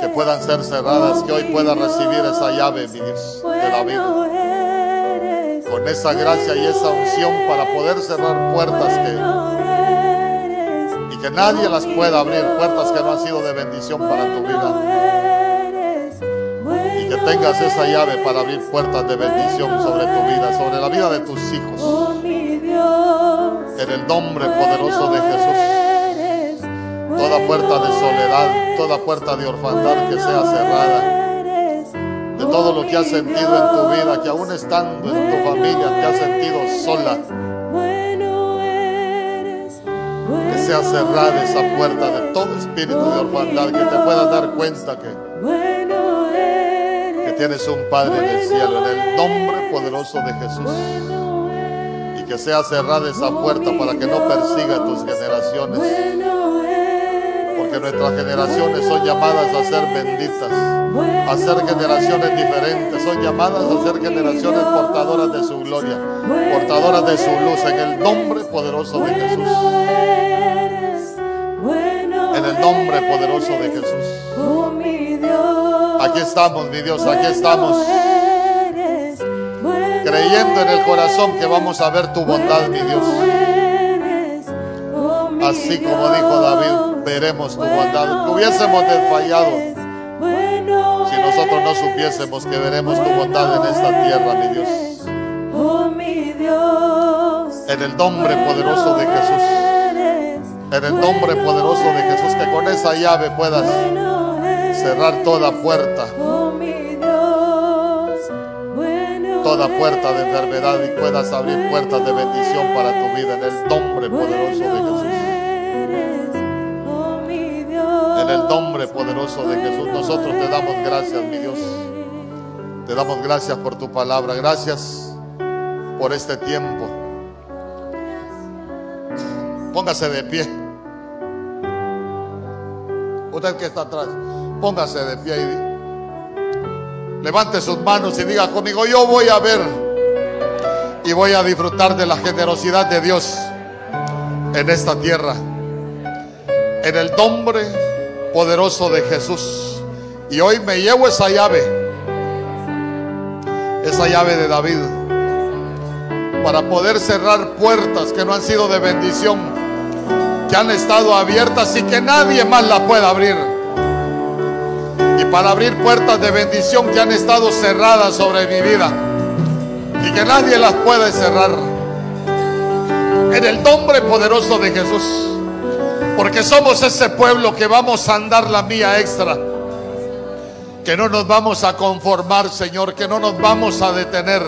Que puedan ser cerradas, que hoy pueda recibir esa llave, mi Dios, de bueno eres, Con esa gracia y esa unción para poder cerrar puertas que, y que nadie las pueda abrir, puertas que no han sido de bendición para tu vida. Y que tengas esa llave para abrir puertas de bendición sobre tu vida, sobre la vida de tus hijos. En el nombre poderoso de Jesús. Toda puerta de soledad, toda puerta de orfandad que sea cerrada. De todo lo que has sentido en tu vida, que aún estando en tu familia te has sentido sola. Que sea cerrada esa puerta de todo espíritu de orfandad, que te puedas dar cuenta que, que tienes un Padre en el cielo, en el nombre poderoso de Jesús. Que sea cerrada esa puerta para que no persiga a tus generaciones. Porque nuestras generaciones son llamadas a ser benditas, a ser generaciones diferentes, son llamadas a ser generaciones portadoras de su gloria, portadoras de su luz, en el nombre poderoso de Jesús. En el nombre poderoso de Jesús. Aquí estamos, mi Dios, aquí estamos, creyendo en el corazón que vamos a ver tu bondad, mi Dios. Así como dijo David, veremos tu bondad. Hubiésemos desfallado si nosotros no supiésemos que veremos tu bondad en esta tierra, mi Dios. En el nombre poderoso de Jesús. En el nombre poderoso de Jesús, que con esa llave puedas cerrar toda puerta, toda puerta de enfermedad y puedas abrir puertas de bendición para tu vida. En el nombre poderoso de Jesús. oh En el nombre poderoso de Jesús, nosotros te damos gracias, mi Dios. Te damos gracias por tu palabra. Gracias por este tiempo. Póngase de pie. Usted que está atrás, póngase de pie y levante sus manos y diga conmigo, yo voy a ver y voy a disfrutar de la generosidad de Dios en esta tierra. En el nombre poderoso de Jesús. Y hoy me llevo esa llave, esa llave de David, para poder cerrar puertas que no han sido de bendición, que han estado abiertas y que nadie más las pueda abrir. Y para abrir puertas de bendición que han estado cerradas sobre mi vida y que nadie las puede cerrar. En el nombre poderoso de Jesús. Porque somos ese pueblo que vamos a andar la mía extra. Que no nos vamos a conformar, Señor, que no nos vamos a detener.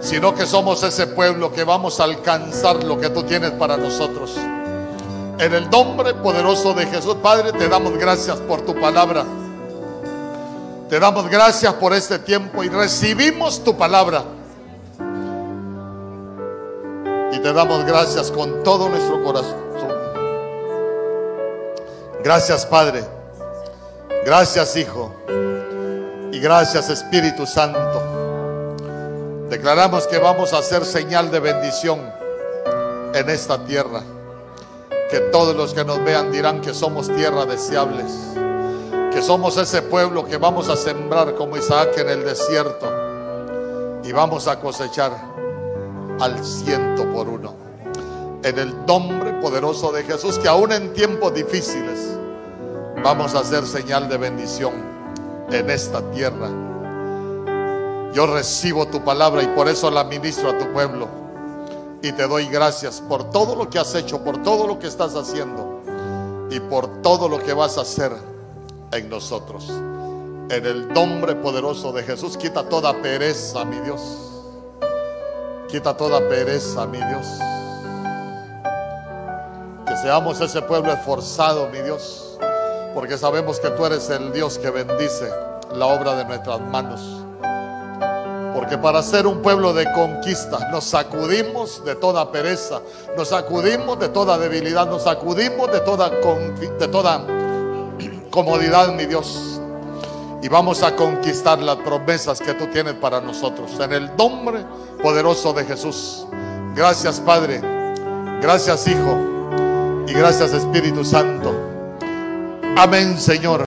Sino que somos ese pueblo que vamos a alcanzar lo que tú tienes para nosotros. En el nombre poderoso de Jesús, Padre, te damos gracias por tu palabra. Te damos gracias por este tiempo y recibimos tu palabra. Y te damos gracias con todo nuestro corazón. Gracias Padre. Gracias Hijo. Y gracias Espíritu Santo. Declaramos que vamos a hacer señal de bendición en esta tierra. Que todos los que nos vean dirán que somos tierra deseables. Que somos ese pueblo que vamos a sembrar como Isaac en el desierto. Y vamos a cosechar al ciento por uno. En el nombre poderoso de Jesús, que aún en tiempos difíciles vamos a hacer señal de bendición en esta tierra. Yo recibo tu palabra y por eso la ministro a tu pueblo. Y te doy gracias por todo lo que has hecho, por todo lo que estás haciendo y por todo lo que vas a hacer en nosotros. En el nombre poderoso de Jesús, quita toda pereza, mi Dios. Quita toda pereza, mi Dios. Que seamos ese pueblo esforzado, mi Dios. Porque sabemos que tú eres el Dios que bendice la obra de nuestras manos. Porque para ser un pueblo de conquista nos sacudimos de toda pereza, nos sacudimos de toda debilidad, nos sacudimos de toda, de toda comodidad, mi Dios. Y vamos a conquistar las promesas que tú tienes para nosotros. En el nombre poderoso de Jesús. Gracias Padre. Gracias Hijo. Y gracias Espíritu Santo. Amén Señor.